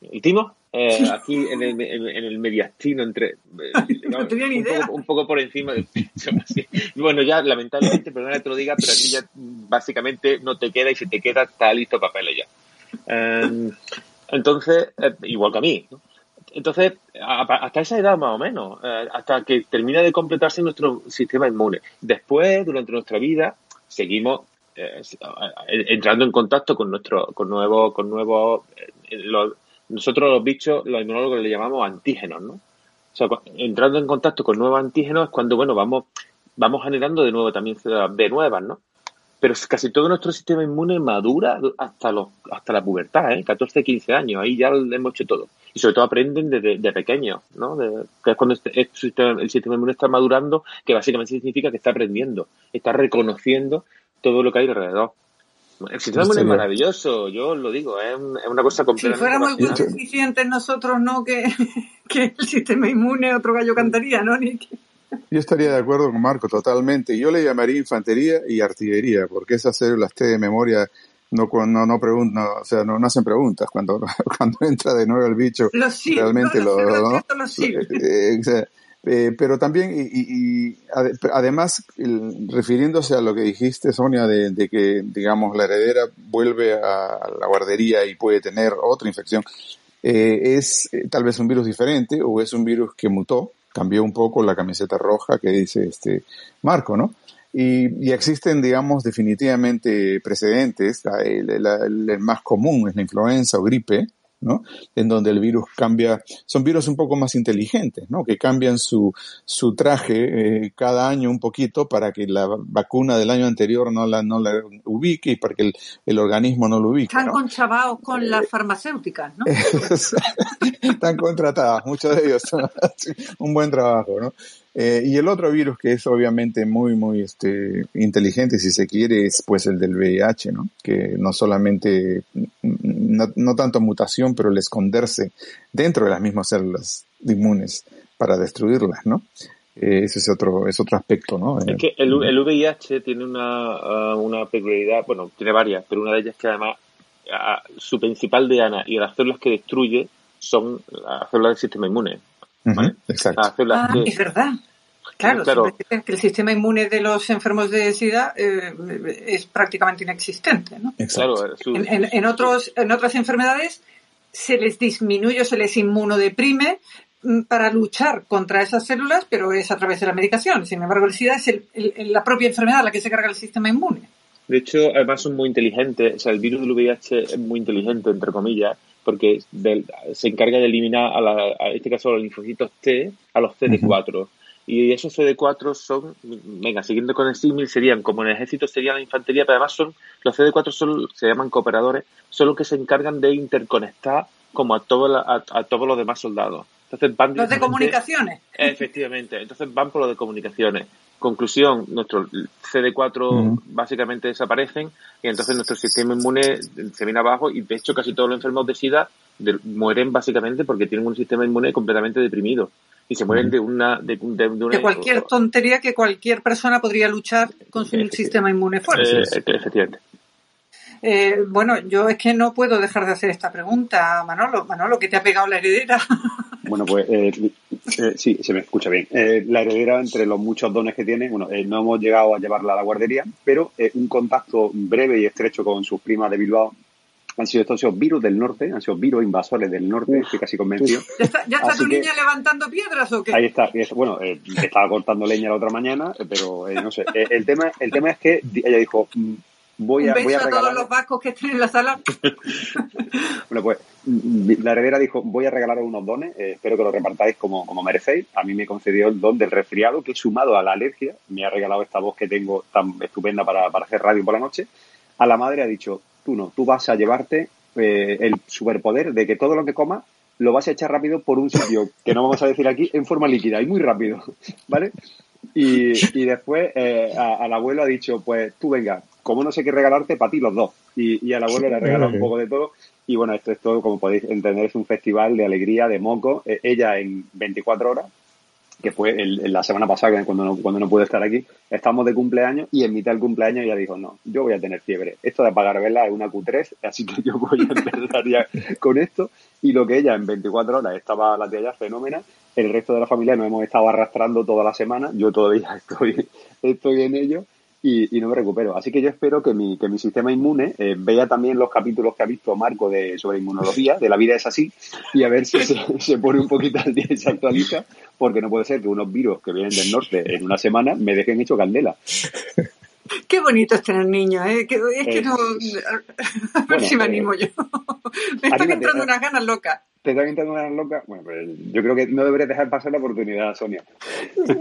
¿El timo? Eh, aquí en el, en, el mediastino, entre. Eh, no tenía ni un, idea. Poco, un poco por encima del. Bueno, ya lamentablemente, perdona que te lo diga, pero aquí ya básicamente no te queda y si te queda está listo papel ya. Eh, entonces, eh, igual que a mí. ¿no? Entonces, hasta esa edad más o menos, eh, hasta que termina de completarse nuestro sistema inmune. Después, durante nuestra vida, seguimos eh, entrando en contacto con nuestro, con nuevos, con nuevos, eh, nosotros los bichos, los inmunólogos le llamamos antígenos, ¿no? O sea, entrando en contacto con nuevos antígenos es cuando, bueno, vamos, vamos generando de nuevo también células B nuevas, ¿no? Pero casi todo nuestro sistema inmune madura hasta los, hasta la pubertad, ¿eh? 14, 15 años, ahí ya lo hemos hecho todo. Y sobre todo aprenden desde de pequeños, ¿no? Que es cuando este, sistema, el sistema inmune está madurando, que básicamente significa que está aprendiendo, está reconociendo todo lo que hay alrededor. El sistema inmune es maravilloso, yo lo digo, es, una cosa completamente. Si fuéramos muy eficientes nosotros, ¿no? Que, que el sistema inmune otro gallo cantaría, ¿no? Ni que... Yo estaría de acuerdo con Marco totalmente. Yo le llamaría infantería y artillería, porque esas células T de memoria no no no preguntan, o sea, no, no, hacen preguntas cuando cuando entra de nuevo el bicho. Los sí, realmente no, lo, ¿no? los sí. eh, eh, pero también y, además refiriéndose a lo que dijiste Sonia de, que digamos la heredera vuelve a la guardería y puede tener otra infección eh, es tal vez un virus diferente o es un virus que mutó cambió un poco la camiseta roja que dice este Marco, ¿no? Y, y existen, digamos, definitivamente precedentes. El, más común es la influenza o gripe, ¿no? En donde el virus cambia, son virus un poco más inteligentes, ¿no? Que cambian su, su traje eh, cada año un poquito para que la vacuna del año anterior no la, no la ubique y para que el, el organismo no lo ubique. Están ¿no? conchavados con las farmacéuticas, ¿no? Están contratadas, muchos de ellos. un buen trabajo, ¿no? Eh, y el otro virus que es obviamente muy, muy este, inteligente, si se quiere, es pues el del VIH, ¿no? Que no solamente, no, no tanto mutación, pero el esconderse dentro de las mismas células inmunes para destruirlas, ¿no? Eh, ese es otro, es otro aspecto, ¿no? Es que el, el VIH tiene una, uh, una peculiaridad, bueno, tiene varias, pero una de ellas es que además uh, su principal diana y las células que destruye son las células del sistema inmune. Exacto. Las células ah, que, es verdad. Claro, Claro. que el sistema inmune de los enfermos de SIDA eh, es prácticamente inexistente, ¿no? exacto. claro, su- En, en- en otros, en otras enfermedades se les disminuye o se les inmunodeprime mm, para luchar contra esas células, pero es a través de la medicación. Sin embargo, el SIDA es el- el- la propia enfermedad la que se carga el sistema inmune. De hecho, además son muy inteligentes. O sea, el virus del VIH es muy inteligente, entre comillas, porque se encarga de eliminar, a, la, a este caso, a los linfocitos T, a los CD4. Y esos CD4 son, venga, siguiendo con el símil, serían, como en el ejército sería la infantería, pero además son, los CD4 son, se llaman cooperadores, son los que se encargan de interconectar como a, todo la- a, a todos los demás soldados. Entonces van Los de comunicaciones. Efectivamente, entonces van por lo de comunicaciones. Conclusión, nuestros CD4 Ujú. básicamente desaparecen y entonces nuestro sistema inmune se viene abajo y de hecho casi todos los enfermos de SIDA de- mueren básicamente porque tienen un sistema inmune completamente deprimido y se mueren de una... De, de- de una De cualquier tontería que cualquier persona podría luchar con su sistema inmune fuerte. Eh, efectivamente. Eh, bueno, yo es que no puedo dejar de hacer esta pregunta, Manolo. Manolo, ¿qué te ha pegado la heredera? Bueno, pues eh, eh, sí, se me escucha bien. Eh, la heredera, entre los muchos dones que tiene, bueno, eh, no hemos llegado a llevarla a la guardería, pero eh, un contacto breve y estrecho con sus primas de Bilbao han sido estos virus del norte, han sido virus invasores del norte, estoy casi convencido. ¿Ya está, ya está Así tu que- niña levantando piedras o qué? Ahí está, bueno, eh, estaba cortando leña la otra mañana, pero eh, no sé. Eh, el tema, el tema es que ella dijo, mm, voy Un a, beso voy a a, todos regalar. los vascos que estén en la sala. Bueno, pues mm, la heredera dijo, voy a regalaros unos dones, eh, espero que los repartáis como, como merecéis. A mí me concedió el don del resfriado, que sumado a la alergia, me ha regalado esta voz que tengo tan estupenda para, para hacer radio por la noche. A la madre ha dicho, tú no, tú vas a llevarte eh, el superpoder de que todo lo que comas lo vas a echar rápido por un sitio que no vamos a decir aquí en forma líquida y muy rápido, ¿vale? Y, y después eh, al abuelo ha dicho, pues tú venga, como no sé qué regalarte, para ti los dos. Y, y al abuelo le ha regalado un poco de todo. Y bueno, esto es todo, como podéis entender, es un festival de alegría, de moco. Eh, ella en 24 horas que fue la semana pasada cuando no, cuando no pude estar aquí, estamos de cumpleaños y en mitad del cumpleaños ella dijo, no, yo voy a tener fiebre. Esto de apagar velas es una Q3, así que yo voy a empezar ya con esto. Y lo que ella en 24 horas estaba la tía ya fenómena, el resto de la familia nos hemos estado arrastrando toda la semana, yo todavía estoy, estoy en ello y, no me recupero. Así que yo espero que mi, que mi sistema inmune eh, vea también los capítulos que ha visto Marco de, sobre inmunología, de la vida es así, y a ver si se, se pone un poquito al día y se actualiza, porque no puede ser que unos virus que vienen del norte en una semana me dejen hecho candela. Qué bonito es tener niños, ¿eh? es que eh, no. A ver si me eh, animo yo. me están entrando unas ganas locas. ¿Te están entrando unas ganas locas? Bueno, pues yo creo que no deberías dejar pasar la oportunidad, Sonia.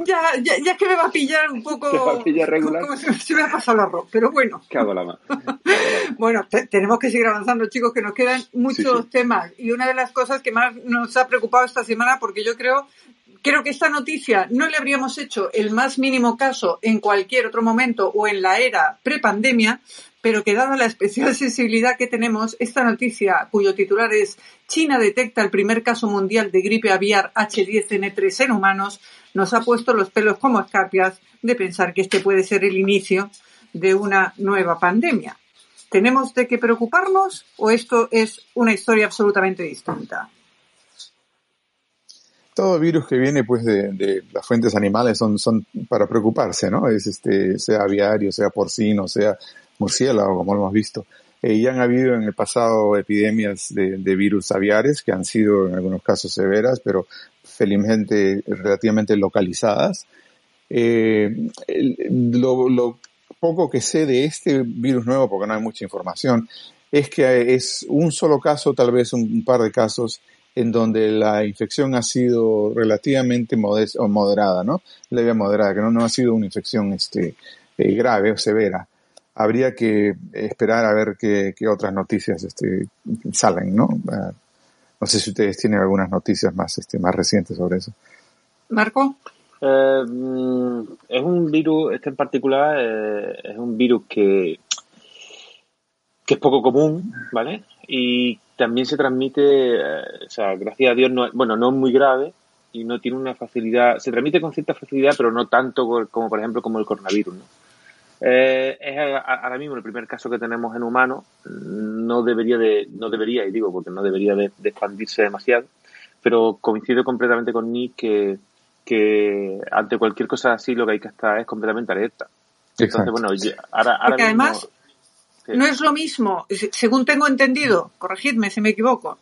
ya, ya, ya es que me va a pillar un poco. ¿Te va a pillar regular? Como si, me ha pasado el arroz, pero bueno. Cago la mano. bueno, tenemos que seguir avanzando, chicos, que nos quedan muchos temas. Y una de las cosas que más nos ha preocupado esta semana, porque yo creo Creo que esta noticia no le habríamos hecho el más mínimo caso en cualquier otro momento o en la era prepandemia, pero que dada la especial sensibilidad que tenemos, esta noticia, cuyo titular es China detecta el primer caso mundial de gripe aviar H10N3 en humanos, nos ha puesto los pelos como escarpias de pensar que este puede ser el inicio de una nueva pandemia. ¿Tenemos de qué preocuparnos o esto es una historia absolutamente distinta? Todo virus que viene pues de, las fuentes animales son, son para preocuparse, ¿no? Es este, sea aviario, sea porcino, sea murciélago, como lo hemos visto. Eh, ya han habido en el pasado epidemias de, virus aviares que han sido en algunos casos severas, pero felizmente relativamente localizadas. Eh, lo, lo poco que sé de este virus nuevo, porque no hay mucha información, es que es un solo caso, tal vez un par de casos en donde la infección ha sido relativamente o moderada, ¿no? Leve moderada, que no, no ha sido una infección este, eh, grave o severa. Habría que esperar a ver qué, otras noticias este, salen, ¿no? Ah, no sé si ustedes tienen algunas noticias más, este, más recientes sobre eso. Marco. Eh, mm, es un virus, este en particular, eh, es un virus que, que es poco común, ¿vale? Y también se transmite, eh, o sea, gracias a Dios, no, bueno, no es muy grave y no tiene una facilidad, se transmite con cierta facilidad, pero no tanto como, por ejemplo, como el coronavirus, ¿no? Eh, es ahora mismo el primer caso que tenemos en humanos, no debería de, no debería, y digo porque no debería de, expandirse demasiado, pero coincido completamente con Nick que, que ante cualquier cosa así lo que hay que estar es completamente alerta. Entonces, bueno, ahora, ahora mismo, además no es lo mismo, según tengo entendido, corregidme si me equivoco,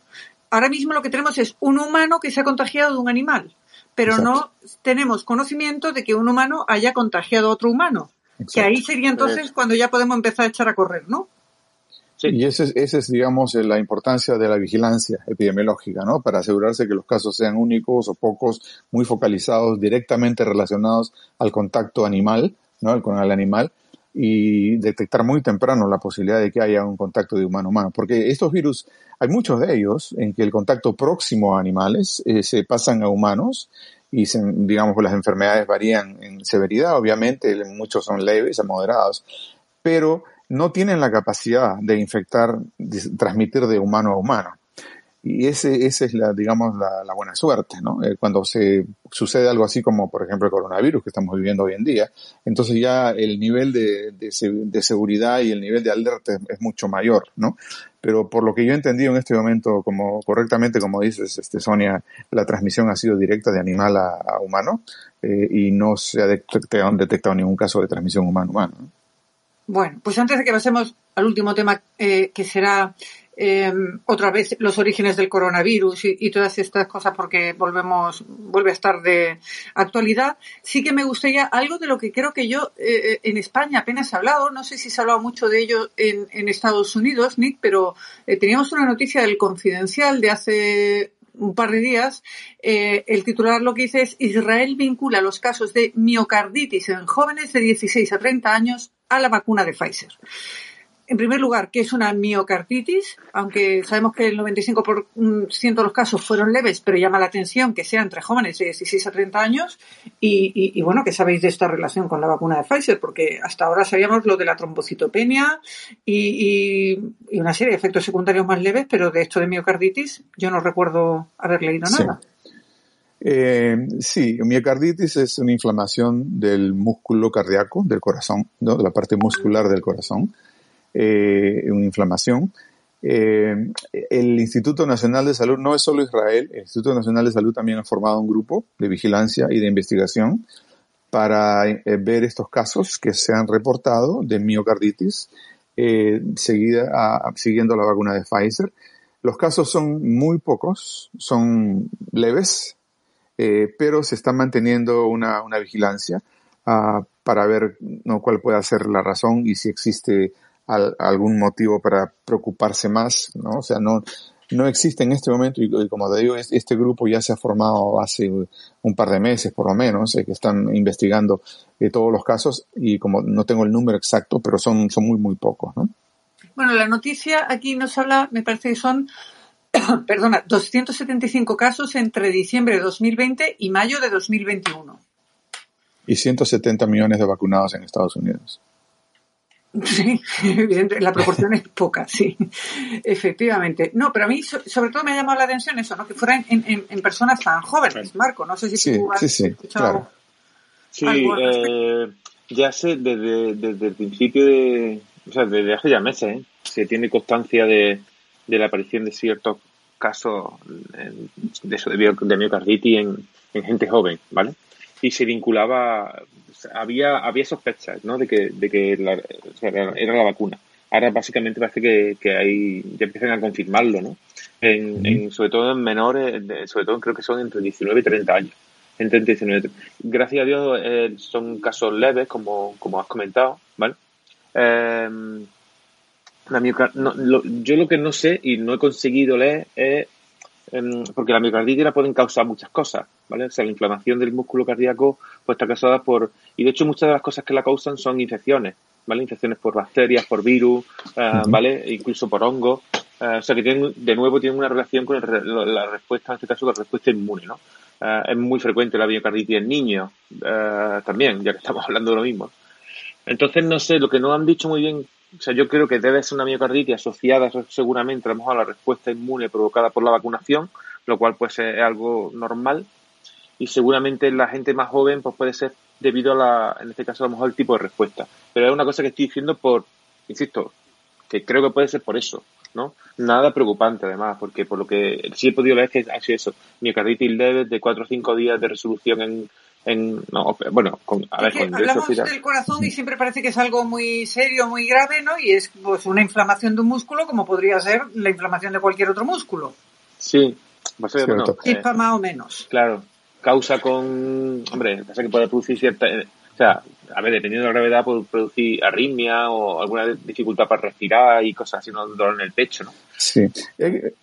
ahora mismo lo que tenemos es un humano que se ha contagiado de un animal, pero no tenemos conocimiento de que un humano haya contagiado a otro humano. Que ahí sería entonces cuando ya podemos empezar a echar a correr, ¿no? Sí. Y esa es, es, digamos, la importancia de la vigilancia epidemiológica, ¿no? Para asegurarse que los casos sean únicos o pocos, muy focalizados, directamente relacionados al contacto animal, ¿no? Con el animal, y detectar muy temprano la posibilidad de que haya un contacto de humano a humano. Porque estos virus, hay muchos de ellos en que el contacto próximo a animales eh, se pasan a humanos y digamos las enfermedades varían en severidad, obviamente, muchos son leves a moderados, pero no tienen la capacidad de infectar, de transmitir de humano a humano. Y ese, esa es la, digamos, la, buena suerte, ¿no? Eh, cuando se sucede algo así como, por ejemplo, el coronavirus que estamos viviendo hoy en día, entonces ya el nivel de, de, seguridad y el nivel de alerta es, mucho mayor, ¿no? Pero por lo que yo he entendido en este momento, como correctamente, como dices, este, Sonia, la transmisión ha sido directa de animal a, humano eh, y no se ha detectado, detectado, ningún caso de transmisión humano-humano. Bueno, pues antes de que pasemos al último tema, eh, que será eh, otra vez los orígenes del coronavirus y, todas estas cosas porque volvemos vuelve a estar de actualidad. Sí que me gustaría algo de lo que creo que yo eh, en España apenas he hablado. No sé si se ha hablado mucho de ello en, en Estados Unidos Nick pero eh, teníamos una noticia del Confidencial de hace un par de días, eh, el titular lo que dice es Israel vincula los casos de miocarditis en jóvenes de 16 a 30 años a la vacuna de Pfizer en primer lugar, ¿qué es una miocarditis? Aunque sabemos que el 95% de los casos fueron leves, pero llama la atención que sean entre jóvenes de 16 a 30 años. Y, bueno, ¿qué sabéis de esta relación con la vacuna de Pfizer? Porque hasta ahora sabíamos lo de la trombocitopenia y, una serie de efectos secundarios más leves, pero de esto de miocarditis yo no recuerdo haber leído nada. Eh, sí, miocarditis es una inflamación del músculo cardíaco, del corazón, ¿no? de la parte muscular del corazón, eh, una inflamación. Eh, el Instituto Nacional de Salud no es solo Israel, el Instituto Nacional de Salud también ha formado un grupo de vigilancia y de investigación para eh, ver estos casos que se han reportado de miocarditis eh, seguida siguiendo la vacuna de Pfizer. Los casos son muy pocos, son leves, eh, pero se está manteniendo una, una vigilancia uh, para ver ¿no? cuál puede ser la razón y si existe al, algún motivo para preocuparse más, ¿no? O sea, no, no existe en este momento y, como te digo, este grupo ya se ha formado hace un par de meses por lo menos, eh, que están investigando eh, todos los casos y como no tengo el número exacto, pero son, son muy, muy pocos, ¿no? Bueno, la noticia aquí nos habla, me parece que son perdona, 275 casos entre diciembre de 2020 y mayo de 2021. Y 170 millones de vacunados en Estados Unidos. Sí, la proporción es poca, sí, efectivamente. No, pero a mí sobre todo me ha llamado la atención eso, ¿no? Que fueran en, personas tan jóvenes, Marco. No sé si sí, tú has sí, sí, escuchado Sí, eh, ya sé desde, desde el principio de, o sea, desde hace ya meses, ¿eh? se tiene constancia de, de la aparición de ciertos casos de, eso, de miocarditis en, en gente joven, ¿vale? Y se vinculaba, había, había sospechas, ¿no? De que, de que la, o sea, era la vacuna. Ahora básicamente parece que, que hay, ya empiezan a confirmarlo, ¿no? En, en, sobre todo en menores, sobre todo creo que son entre 19 y 30 años. Entre 19 Gracias a Dios eh, son casos leves, como, como has comentado, ¿vale? Eh, la no, lo, yo lo que no sé y no he conseguido leer es porque la miocarditis la pueden causar muchas cosas, ¿vale? O sea, la inflamación del músculo cardíaco pues está causada por y de hecho muchas de las cosas que la causan son infecciones, ¿vale? Infecciones por bacterias, por virus, uh, ¿vale? E incluso por hongos. Uh, o sea, que tienen, de nuevo tienen una relación con el, la respuesta, en este caso, la respuesta inmune, ¿no? Uh, es muy frecuente la miocarditis en niños también, ya que estamos hablando de lo mismo. Entonces, no sé, lo que no han dicho muy bien o sea, yo creo que debe ser una miocarditis asociada seguramente a lo mejor a la respuesta inmune provocada por la vacunación, lo cual pues es algo normal. Y seguramente en la gente más joven pues puede ser debido a la, en este caso a lo mejor el tipo de respuesta. Pero es una cosa que estoy diciendo por, insisto, que creo que puede ser por eso, ¿no? Nada preocupante además, porque por lo que sí he podido leer es que ha sido eso, miocarditis leve de 4 o 5 días de resolución en, en, no, bueno, con, a ver, con hablamos del corazón y siempre parece que es algo muy serio, muy grave, ¿no? Y es pues una inflamación de un músculo como podría ser la inflamación de cualquier otro músculo. Sí, pues, bueno, eh, más o menos. Claro, causa con, hombre, pasa que puede producir cierta, eh, o sea, a ver, dependiendo de la gravedad puede producir arritmia o alguna dificultad para respirar y cosas así, no dolor en el pecho, ¿no? Sí. Eh,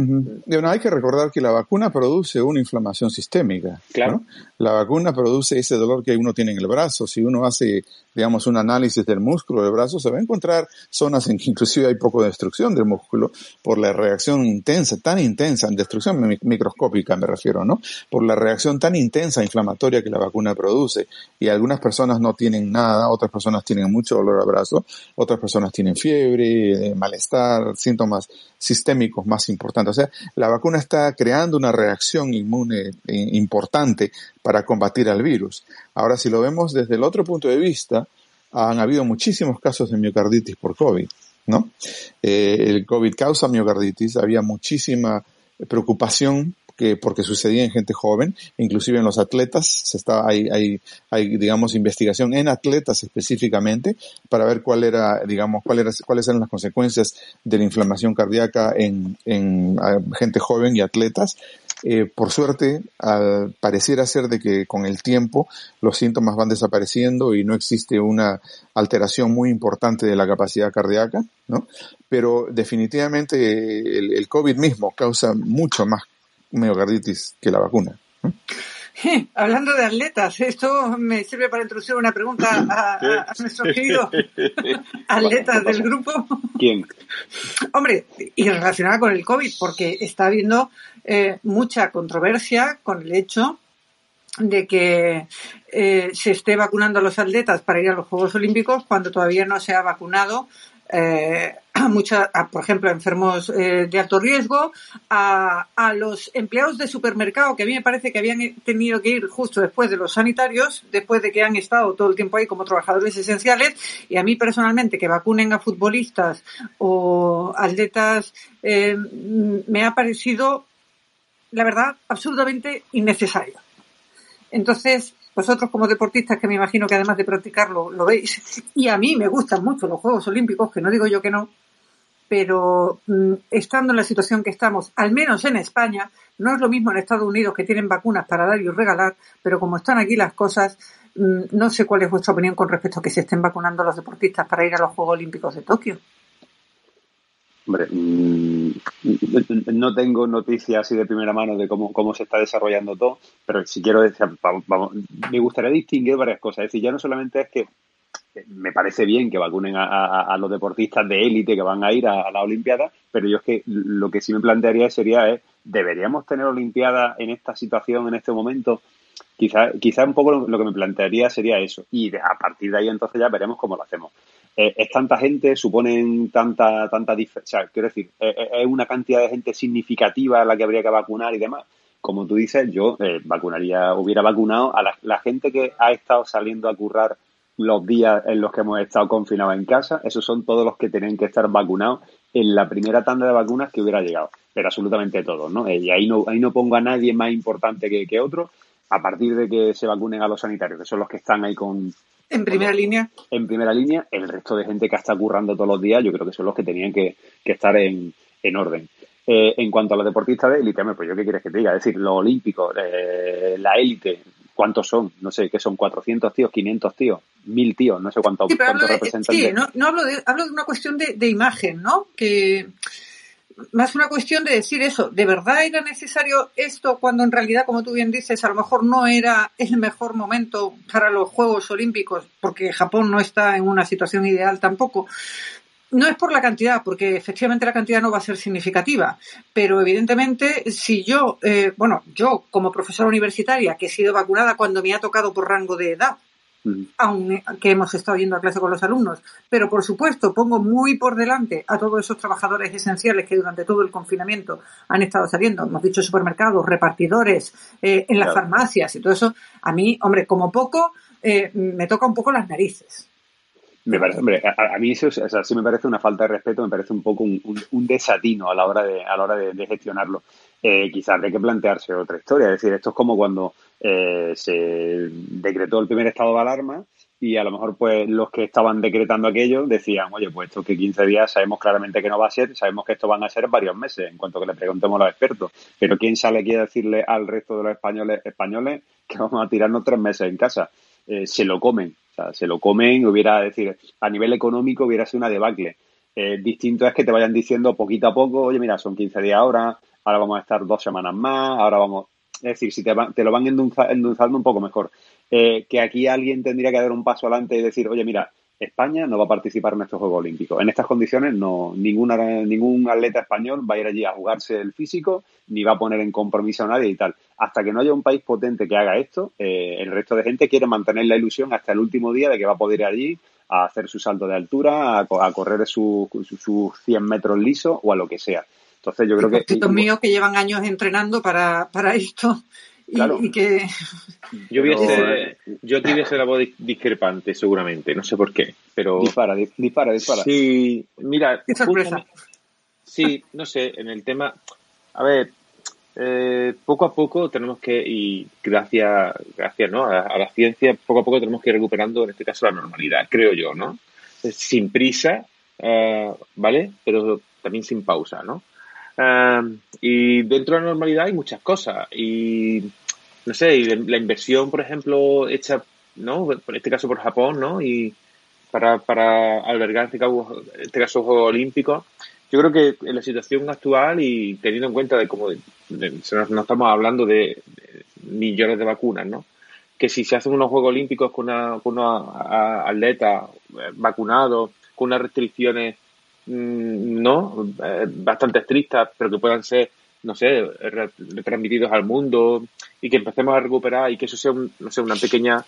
bueno, hay que recordar que la vacuna produce una inflamación sistémica. Claro. La vacuna produce ese dolor que uno tiene en el brazo. Si uno hace, digamos, un análisis del músculo del brazo, se va a encontrar zonas en que inclusive hay poco destrucción del músculo por la reacción intensa, tan intensa, destrucción microscópica me refiero, ¿no? Por la reacción tan intensa inflamatoria que la vacuna produce. Y algunas personas no tienen nada, otras personas tienen mucho dolor al brazo, otras personas tienen fiebre, malestar, síntomas sistémicos más importantes o sea, la vacuna está creando una reacción inmune eh, importante para combatir al virus. Ahora, si lo vemos desde el otro punto de vista, han habido muchísimos casos de miocarditis por COVID, ¿no? Eh, el COVID causa miocarditis, había muchísima preocupación que porque sucedía en gente joven, inclusive en los atletas, se está, hay, hay, hay, digamos, investigación en atletas específicamente para ver cuál era, digamos, cuál era, cuáles eran las consecuencias de la inflamación cardíaca en, en gente joven y atletas. Eh, por suerte, al pareciera ser de que con el tiempo los síntomas van desapareciendo y no existe una alteración muy importante de la capacidad cardíaca, ¿no? Pero definitivamente el, el COVID mismo causa mucho más miocarditis que la vacuna. Hablando de atletas, esto me sirve para introducir una pregunta a, nuestros queridos atletas del grupo. ¿Quién? Hombre, y relacionada con el COVID, porque está habiendo eh, mucha controversia con el hecho de que eh, se esté vacunando a los atletas para ir a los Juegos Olímpicos cuando todavía no se ha vacunado eh, a mucha, por ejemplo, a enfermos eh, de alto riesgo, a, a, los empleados de supermercado que a mí me parece que habían tenido que ir justo después de los sanitarios, después de que han estado todo el tiempo ahí como trabajadores esenciales, y a mí personalmente que vacunen a futbolistas o atletas eh, me ha parecido, la verdad, absolutamente innecesario. Entonces, vosotros como deportistas, que me imagino que además de practicarlo lo veis, y a mí me gustan mucho los Juegos Olímpicos, que no digo yo que no, pero mm, estando en la situación que estamos, al menos en España, no es lo mismo en Estados Unidos que tienen vacunas para dar y regalar, pero como están aquí las cosas, mm, no sé cuál es vuestra opinión con respecto a que se estén vacunando los deportistas para ir a los Juegos Olímpicos de Tokio. Hombre, mm, no tengo noticias así de primera mano de cómo, cómo se está desarrollando todo, pero si quiero decir, vamos, me gustaría distinguir varias cosas. Es decir, ya no solamente es que me parece bien que vacunen a, los deportistas de élite que van a ir a, la Olimpiada, pero yo es que lo que sí me plantearía sería, es, ¿deberíamos tener Olimpiada en esta situación, en este momento? Quizá, quizá un poco lo, que me plantearía sería eso. Y a partir de ahí entonces ya veremos cómo lo hacemos. Eh, es tanta gente, suponen tanta, tanta diferencia. O quiero decir, eh, eh, es una cantidad de gente significativa la que habría que vacunar y demás. Como tú dices, yo vacunaría, hubiera vacunado a la, gente que ha estado saliendo a currar los días en los que hemos estado confinados en casa. Esos son todos los que tienen que estar vacunados en la primera tanda de vacunas que hubiera llegado. Pero absolutamente todos, ¿no? Y ahí no, ahí no pongo a nadie más importante que, que otro a partir de que se vacunen a los sanitarios, que son los que están ahí con, en primera línea. En primera línea, el resto de gente que está currando todos los días, yo creo que son los que tenían que, estar en, orden. Eh, en cuanto a los deportistas de élite, pues yo qué quieres que te diga, es decir, los olímpicos, eh, la élite, ¿cuántos son? No sé, ¿qué son? ¿400 tíos? ¿500 tíos? ¿1000 tíos? No sé cuántos, representan. Sí, no, no hablo, de, hablo de una cuestión de, de imagen, ¿no? Que más una cuestión de decir eso, ¿de verdad era necesario esto cuando en realidad, como tú bien dices, a lo mejor no era el mejor momento para los Juegos Olímpicos, porque Japón no está en una situación ideal tampoco? No es por la cantidad, porque efectivamente la cantidad no va a ser significativa, pero evidentemente si yo, eh, bueno, yo como profesora universitaria que he sido vacunada cuando me ha tocado por rango de edad, aunque hemos estado yendo a clase con los alumnos. Pero, por supuesto, pongo muy por delante a todos esos trabajadores esenciales que durante todo el confinamiento han estado saliendo. Hemos dicho supermercados, repartidores, eh, en las farmacias y todo eso. A mí, hombre, como poco, eh, me toca un poco las narices. Me parece, hombre, a, mí eso sí me parece una falta de respeto, me parece un poco un, desatino a la hora de, a la hora de gestionarlo eh, quizás hay que plantearse otra historia. Es decir, esto es como cuando eh, se decretó el primer estado de alarma y a lo mejor pues los que estaban decretando aquello decían, oye, pues esto que 15 días sabemos claramente que no va a ser, sabemos que esto van a ser varios meses, en cuanto que le preguntemos a los expertos. Pero ¿quién sale aquí a decirle al resto de los españoles, españoles que vamos a tirarnos tres meses en casa? Eh, se lo comen, o sea, se lo comen, hubiera, decir, a nivel económico hubiera sido una debacle. Eh, distinto es que te vayan diciendo poquito a poco, oye, mira, son 15 días ahora, ahora vamos a estar dos semanas más, ahora vamos... Es decir, si te, te lo van endulzando un poco mejor. Eh, que aquí alguien tendría que dar un paso adelante y decir, oye, mira, España no va a participar en estos Juegos Olímpicos. En estas condiciones, no, ninguna, ningún atleta español va a ir allí a jugarse el físico, ni va a poner en compromiso a nadie y tal. Hasta que no haya un país potente que haga esto, eh, el resto de gente quiere mantener la ilusión hasta el último día de que va a poder ir allí a hacer su salto de altura, a, correr sus su, 100 metros liso o a lo que sea. Entonces yo creo que... Los míos que llevan años entrenando para, para esto y, que... Yo, voy a ser, yo ser la voz discrepante seguramente, no sé por qué, pero... Dispara, dispara, dispara. Sí, mira... Qué sorpresa. Sí, no sé, en el tema... A ver, eh, poco a poco tenemos que, y gracias, gracias ¿no? A, la ciencia, poco a poco tenemos que ir recuperando, en este caso, la normalidad, creo yo, ¿no? Sin prisa, eh, ¿vale? Pero también sin pausa, ¿no? Y dentro de la normalidad hay muchas cosas. Y, no sé, la inversión, por ejemplo, hecha, ¿no? En este caso por Japón, ¿no? Y para, para albergar, este caso, este caso Juegos Olímpicos. Yo creo que en la situación actual y teniendo en cuenta de cómo no estamos hablando de, millones de vacunas, ¿no? Que si se hacen unos Juegos Olímpicos con, una, con unos atletas eh, vacunados, con unas restricciones no eh, bastante estrictas, pero que puedan ser, no sé, transmitidos al mundo y que empecemos a recuperar y que eso sea, no sé, una pequeña,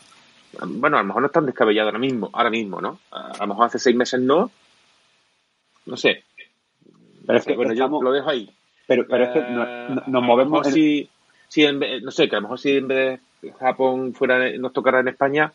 bueno, a lo mejor no es tan descabellado ahora mismo, ahora mismo, ¿no? A lo mejor hace seis meses no, no sé. Pero es que bueno, yo lo dejo ahí. Pero, pero es que Eh, nos movemos. en- si, si en vez- no sé, que a lo mejor si en vez de Japón fuera nos tocara en España,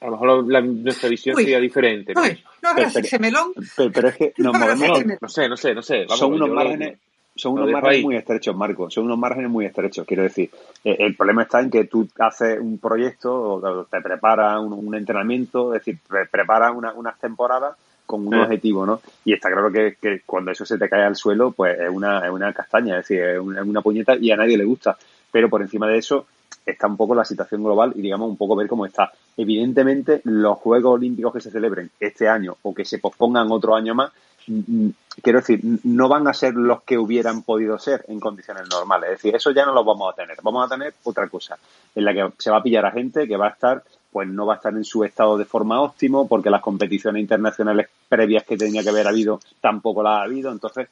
a lo mejor la- nuestra visión Uy. sería diferente. ¿no? No abras Pero- ese melón. pero, pero es que nos No, movemos. pero- No, no sé, no sé, no sé. Vamos, son unos lo- márgenes son unos márgenes ahí. muy estrechos, Marco. Son unos márgenes muy estrechos. Quiero decir, eh, el problema está en que tú haces un proyecto, o te preparas un, un entrenamiento, es decir, pre- preparas una- unas temporadas con un Eh. objetivo, ¿no? Y está claro que, que cuando eso se te cae al suelo, pues es una, es una castaña, es decir, es una, es una puñeta y a nadie le gusta. Pero por encima de eso está un poco la situación global y digamos un poco ver cómo está. Evidentemente, los Juegos Olímpicos que se celebren este año o que se pospongan otro año más, mm, mm, quiero decir, no van a ser los que hubieran podido ser en condiciones normales. Es decir, eso ya no lo vamos a tener. Vamos a tener otra cosa, en la que se va a pillar a gente que va a estar, pues no va a estar en su estado de forma óptimo, porque las competiciones internacionales previas que tenía que haber habido tampoco las ha habido. Entonces,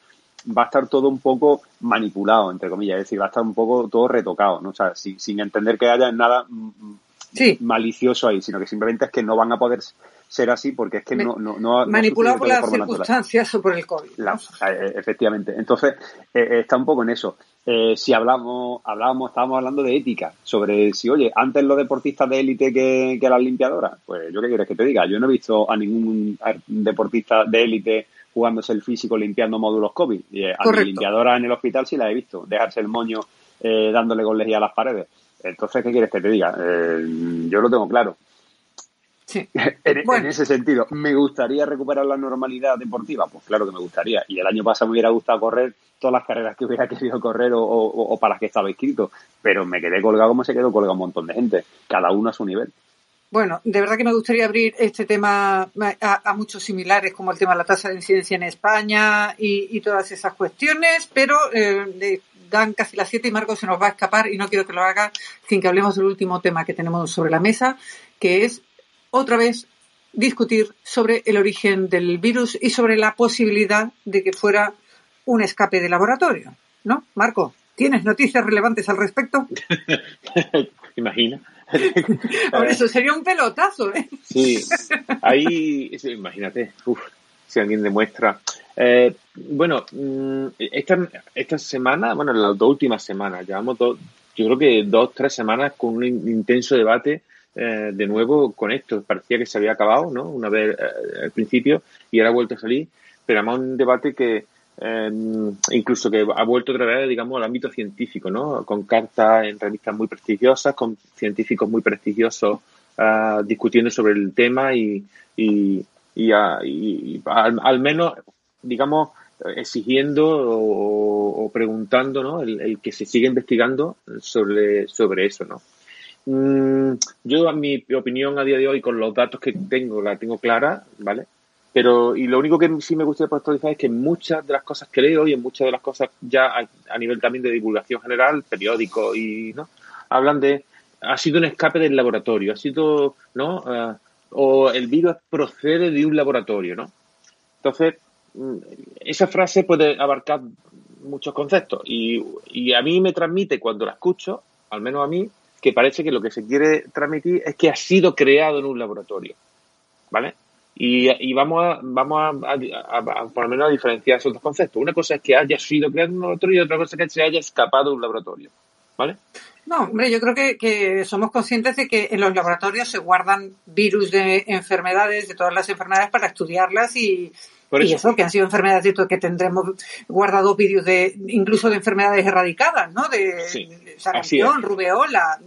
va a estar todo un poco manipulado, entre comillas. Es decir, va a estar un poco todo retocado, ¿no? O sea, sin, sin entender que haya nada mm, Sí, malicioso ahí, sino que simplemente es que no van a poder ser así porque es que no, no, no, manipulado por las natural. circunstancias o por el COVID. ¿no? La- eh, efectivamente. Entonces, eh, está un poco en eso. Eh, si hablamos, hablábamos, estábamos hablando de ética, sobre si, oye, antes los deportistas de élite que, que las limpiadoras, pues yo qué quieres que te diga, yo no he visto a ningún deportista de élite jugándose el físico limpiando módulos COVID. Y, eh, a mi limpiadora en el hospital sí la he visto, dejarse el moño eh, dándole goles a las paredes. Entonces, ¿qué quieres que te diga? Eh, yo lo tengo claro. Sí. En, Bueno. en ese sentido, ¿me gustaría recuperar la normalidad deportiva? Pues claro que me gustaría. Y el año pasado me hubiera gustado correr todas las carreras que hubiera querido correr o, o- o para las que estaba inscrito. Pero me quedé colgado como se quedó colgado un montón de gente. Cada uno a su nivel. Bueno, de verdad que me gustaría abrir este tema a, a muchos similares, como el tema de la tasa de incidencia en España y, todas esas cuestiones, pero eh, dan casi las siete y Marco se nos va a escapar y no quiero que lo haga sin que hablemos del último tema que tenemos sobre la mesa, que es otra vez discutir sobre el origen del virus y sobre la posibilidad de que fuera un escape de laboratorio. ¿No? Marco, ¿tienes noticias relevantes al respecto? Imagina. Ahora, eso sería un pelotazo, ¿eh? Sí, ahí, imagínate, uf, si alguien demuestra. Eh, bueno, mm, esta, esta semana, bueno, las dos últimas semanas, llevamos dos, yo creo que dos, tres semanas con un in- intenso debate eh, de nuevo con esto. Parecía que se había acabado, ¿no? Una vez eh, al principio y ahora ha vuelto a salir, pero además un debate que eh, incluso que ha vuelto otra vez, digamos, al ámbito científico, ¿no? Con cartas en revistas muy prestigiosas, con científicos muy prestigiosos ah, discutiendo sobre el tema y, y, y, ah, al, menos, digamos, exigiendo o, preguntando, ¿no? El, el que se siga investigando sobre, sobre eso, ¿no? Mm, yo, a mi opinión a día de hoy, con los datos que tengo, la tengo clara, ¿vale? Pero, y lo único que sí me gustaría puntualizar es que muchas de las cosas que leo y en muchas de las cosas ya a, a nivel también de divulgación general, periódicos y, ¿no? Hablan de, ha sido un escape del laboratorio, ha sido, ¿no? Ah, o el virus procede de un laboratorio, ¿no? Entonces, mm, esa frase puede abarcar muchos conceptos y, y a mí me transmite cuando la escucho, al menos a mí, que parece que lo que se quiere transmitir es que ha sido creado en un laboratorio, ¿vale? Y, y vamos a, vamos a, a- a- a por lo menos a diferenciar esos dos conceptos. Una cosa es que haya sido creado en un laboratorio y otra cosa es que se haya escapado de un laboratorio, ¿vale? No, hombre, yo creo que, que somos conscientes de que en los laboratorios se guardan virus de enfermedades, de todas las enfermedades, para estudiarlas y, Por y eso. eso, que han sido enfermedades de que tendremos guardados virus de, incluso de enfermedades erradicadas, ¿no? De, Sí, de sarampión, rubeola,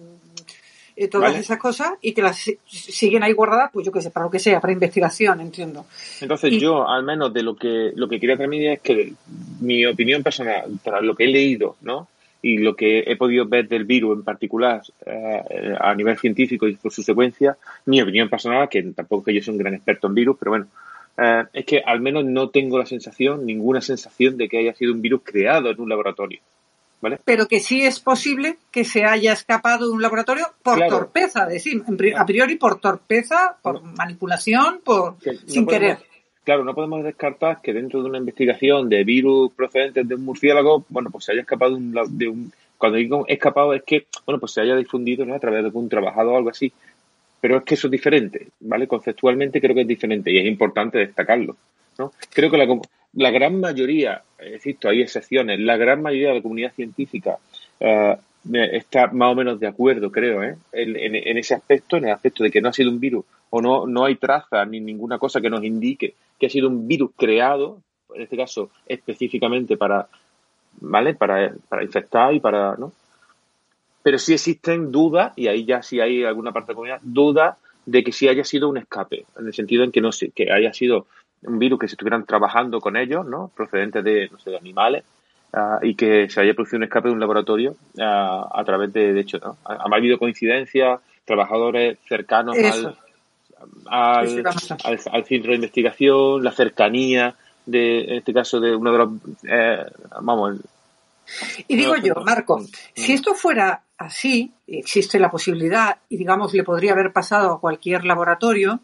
eh, todas Vale. esas cosas, y que las si- siguen ahí guardadas, pues yo qué sé, para lo que sea, para investigación, entiendo. Entonces Y- yo, al menos de lo que lo que quería transmitir es que mi opinión personal, tras lo que he leído, ¿no? Y lo que he podido ver del virus en particular eh, a nivel científico y por su secuencia, mi opinión personal, que tampoco es que yo soy un gran experto en virus, pero bueno, eh, es que al menos no tengo la sensación, ninguna sensación de que haya sido un virus creado en un laboratorio. ¿Vale? Pero que sí es posible que se haya escapado de un laboratorio por Claro. torpeza, decir, a priori por torpeza, por manipulación, por Que no sin podemos- querer. Claro, no podemos descartar que dentro de una investigación de virus procedentes de un murciélago, bueno, pues se haya escapado de un, de un- cuando digo escapado es que, bueno, pues se haya difundido ¿no? a través de algún trabajador o algo así. Pero es que eso es diferente, ¿vale? Conceptualmente creo que es diferente y es importante destacarlo. ¿no? Creo que la, la gran mayoría, insisto, hay excepciones, la gran mayoría de la comunidad científica uh, está más o menos de acuerdo, creo, ¿eh? en, en, en, ese aspecto, en el aspecto de que no ha sido un virus o no, no hay traza ni ninguna cosa que nos indique que ha sido un virus creado, en este caso específicamente para, ¿vale? Para, para infectar y para, ¿no? Pero sí existen dudas, y ahí ya sí hay alguna parte de la comunidad, dudas de que sí haya sido un escape, en el sentido en que no que haya sido un virus que se estuvieran trabajando con ellos, ¿no? Procedentes de, no sé, de animales, uh, y que se haya producido un escape de un laboratorio uh, a través de, de hecho, ¿no? Ha, ha habido coincidencias, trabajadores cercanos al, al, al, al, centro de investigación, la cercanía de, en este caso, de uno de los, eh, vamos. Y digo yo, Marco, si esto fuera así, existe la posibilidad, y digamos, le podría haber pasado a cualquier laboratorio,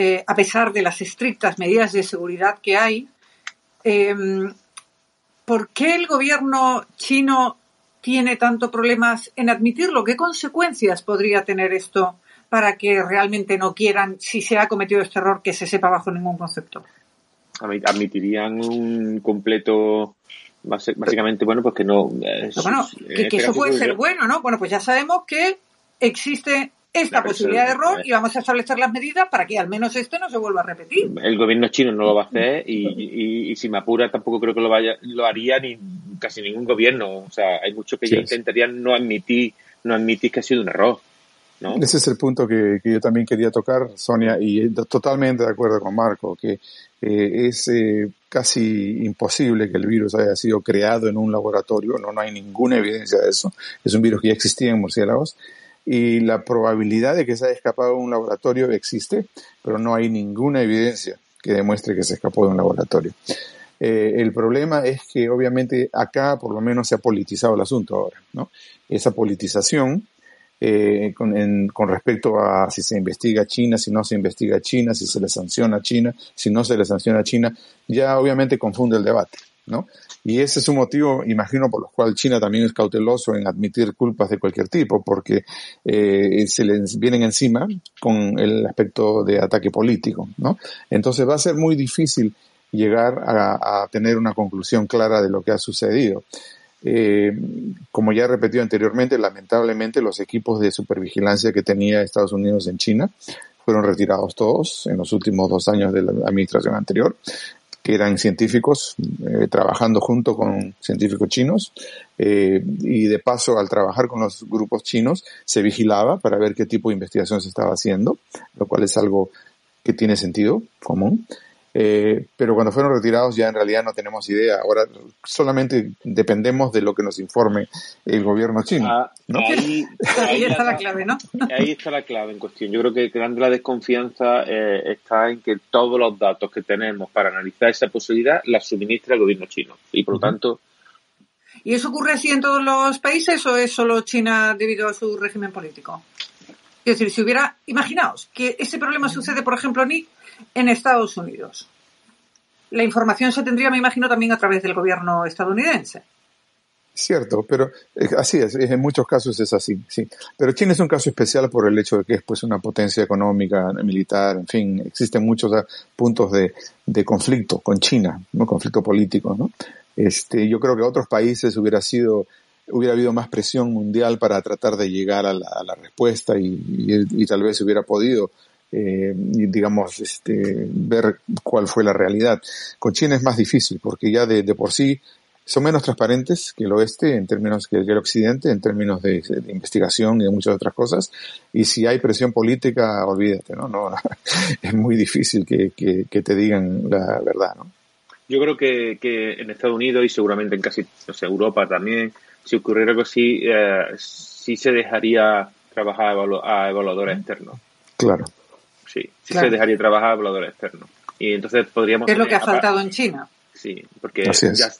eh, a pesar de las estrictas medidas de seguridad que hay, eh, ¿por qué el gobierno chino tiene tanto problemas en admitirlo? ¿Qué consecuencias podría tener esto para que realmente no quieran, si se ha cometido este error, que se sepa bajo ningún concepto? Admitirían un completo básicamente, bueno, pues que no. Es, bueno, que, que eso puede ser bueno, ¿no? Bueno, pues ya sabemos que existe esta posibilidad de error y vamos a establecer las medidas para que al menos esto no se vuelva a repetir. El gobierno chino no lo va a hacer y, y, y si me apura tampoco creo que lo vaya lo haría ni casi ningún gobierno. O sea, hay muchos que sí. ya intentarían no admitir no admitir que ha sido un error. ¿no? Ese es el punto que, que, yo también quería tocar, Sonia, y totalmente de acuerdo con Marco, que eh, es eh, casi imposible que el virus haya sido creado en un laboratorio, no, no hay ninguna evidencia de eso, es un virus que ya existía en murciélagos, y la probabilidad de que se haya escapado de un laboratorio existe, pero no hay ninguna evidencia que demuestre que se escapó de un laboratorio. Eh, el problema es que obviamente acá por lo menos se ha politizado el asunto ahora, ¿no? Esa politización eh, con, en, con, respecto a si se investiga China, si no se investiga China, si se le sanciona a China, si no se le sanciona a China, ya obviamente confunde el debate, ¿no? Y ese es un motivo, imagino, por lo cual China también es cauteloso en admitir culpas de cualquier tipo, porque eh, se les vienen encima con el aspecto de ataque político, ¿no? Entonces va a ser muy difícil llegar a, a tener una conclusión clara de lo que ha sucedido. Eh, como ya he repetido anteriormente, lamentablemente los equipos de supervigilancia que tenía Estados Unidos en China fueron retirados todos en los últimos dos años de la administración anterior, que eran científicos eh, trabajando junto con científicos chinos eh, y de paso al trabajar con los grupos chinos se vigilaba para ver qué tipo de investigación se estaba haciendo, lo cual es algo que tiene sentido común. Eh, pero cuando fueron retirados ya en realidad no tenemos idea. Ahora solamente dependemos de lo que nos informe el gobierno chino. Ah, ¿no? ahí, ahí, está la, la, clave, ¿no? Ahí está la clave en cuestión. Yo creo que grande la desconfianza eh, está en que todos los datos que tenemos para analizar esa posibilidad las suministra el gobierno chino. Y por lo uh -huh. tanto... ¿Y eso ocurre así en todos los países o es solo China debido a su régimen político? Es decir, si hubiera, imaginaos que ese problema sucede, por ejemplo, en en Estados Unidos. La información se tendría, me imagino, también a través del gobierno estadounidense. Cierto, pero eh, así es, en muchos casos es así, sí. Pero China es un caso especial por el hecho de que es pues una potencia económica, militar, en fin, existen muchos puntos de, conflicto con China, ¿no? conflicto político, ¿no? Este, yo creo que otros países hubiera sido, hubiera habido más presión mundial para tratar de llegar a la, respuesta y, y, y, tal vez hubiera podido eh, digamos, este, ver cuál fue la realidad. Con China es más difícil porque ya de, de por sí son menos transparentes que el oeste en términos que el occidente, en términos de, de, investigación y de muchas otras cosas. Y si hay presión política, olvídate, ¿no? no es muy difícil que, que, que, te digan la verdad, ¿no? Yo creo que, que en Estados Unidos y seguramente en casi, no sé, Europa también, si ocurriera algo así, eh, sí se dejaría trabajar a, evalu a evaluadores externos. Claro sí, sí claro. se dejaría trabajar evaluador externo. Y entonces podríamos... ¿Qué es lo que ha faltado en China? Sí, porque ya,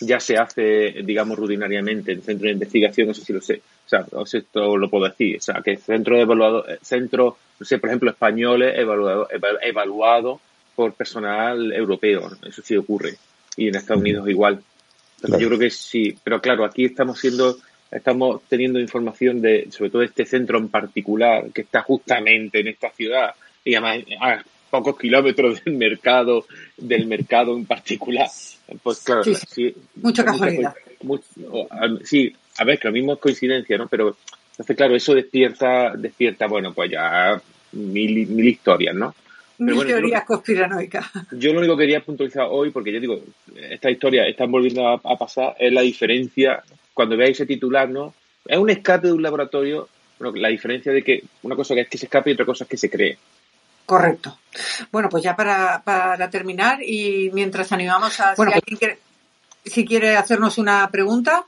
ya, se hace, digamos, rutinariamente en centro de investigación, eso sí lo sé. O sea, esto lo puedo decir. O sea, que centro de evaluado, centro, no sé, por ejemplo, españoles evaluado, evaluado por personal europeo. Eso sí ocurre. Y en Estados Unidos igual. Entonces claro. yo creo que sí. Pero claro, aquí estamos siendo estamos teniendo información de, sobre todo este centro en particular, que está justamente en esta ciudad, y además, ah, pocos kilómetros del mercado, del mercado en particular. Pues claro, sí, mucha casualidad. sí, a ver, que lo mismo es coincidencia, ¿no? Pero, entonces, claro, eso despierta, despierta, bueno, pues ya mil, mil historias, ¿no? Mil teorías conspiranoicas. Yo lo único que quería puntualizar hoy, porque yo digo, esta historia está volviendo a, pasar, es la diferencia, cuando veáis ese titular, ¿no? Es un escape de un laboratorio, bueno, la diferencia de que una cosa es que se escape y otra cosa es que se cree. Correcto. Bueno, pues ya para, para terminar y mientras animamos a bueno, si alguien quiere, si quiere hacernos una pregunta,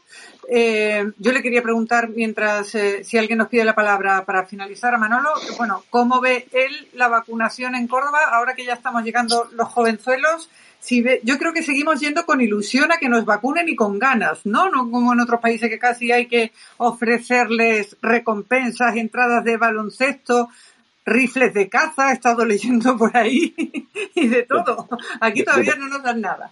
eh, yo le quería preguntar mientras eh, si alguien nos pide la palabra para finalizar a Manolo, bueno, ¿cómo ve él la vacunación en Córdoba ahora que ya estamos llegando los jovenzuelos? Si ve, yo creo que seguimos yendo con ilusión a que nos vacunen y con ganas, ¿no? No como en otros países que casi hay que ofrecerles recompensas, entradas de baloncesto, rifles de caza, he estado leyendo por ahí y de todo. Aquí todavía no nos dan nada.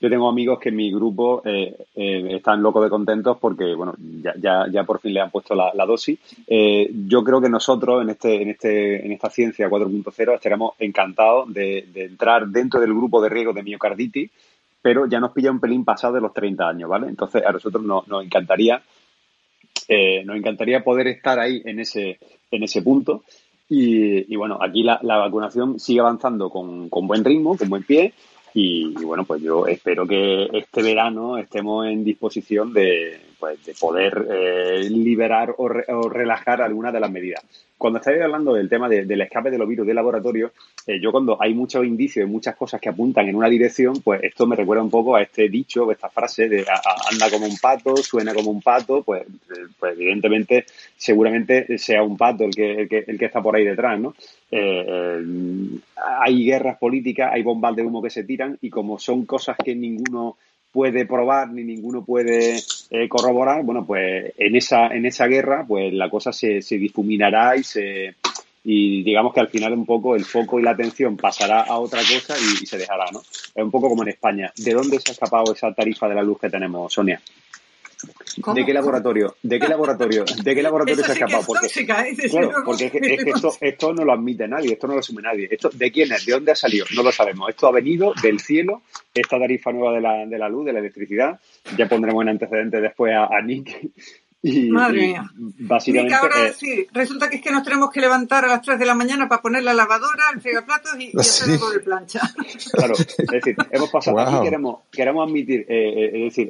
Yo tengo amigos que en mi grupo eh, eh, están locos de contentos porque, bueno, ya, ya, ya por fin le han puesto la, dosis. Eh, yo creo que nosotros en este, en este, en esta ciencia 4.0 estaremos encantados de, entrar dentro del grupo de riesgo de miocarditis, pero ya nos pilla un pelín pasado de los 30 años, ¿vale? Entonces a nosotros nos, nos encantaría, nos encantaría poder estar ahí en ese, en ese punto. Y, bueno, aquí la, la, vacunación sigue avanzando con, con buen ritmo, con buen pie. Y, bueno, pues yo espero que este verano estemos en disposición de, pues, de poder eh, liberar o, o, relajar algunas de las medidas. Cuando estáis hablando del tema del escape de los virus de laboratorio, eh, yo cuando hay muchos indicios y muchas cosas que apuntan en una dirección, pues esto me recuerda un poco a este dicho, a esta frase de anda como un pato, suena como un pato, pues, eh, pues evidentemente seguramente sea un pato el que, el que, el que está por ahí detrás, ¿no? Hay guerras políticas, hay bombas de humo que se tiran y como son cosas que ninguno puede probar ni ninguno puede eh, corroborar, bueno, pues en esa, en esa guerra, pues la cosa se, se difuminará y se y digamos que al final un poco el foco y la atención pasará a otra cosa y, y se dejará, ¿no? Es un poco como en España. ¿De dónde se ha escapado esa tarifa de la luz que tenemos, Sonia? ¿De qué laboratorio? ¿De qué laboratorio? ¿De qué laboratorio se ha escapado? Porque, ¿eh? claro, porque es que, esto, esto, no lo admite nadie, esto no lo asume nadie. Esto, ¿De quién es? ¿De dónde ha salido? No lo sabemos. Esto ha venido del cielo, esta tarifa nueva de la, de la luz, de la electricidad. Ya pondremos en antecedentes después a, a Nick y, Madre mía. básicamente. ahora eh, sí, resulta que es que nos tenemos que levantar a las 3 de la mañana para poner la lavadora, el fregaplatos y, y hacer algo de plancha. Claro, es decir, hemos pasado. Aquí queremos, queremos admitir, eh, eh, es decir,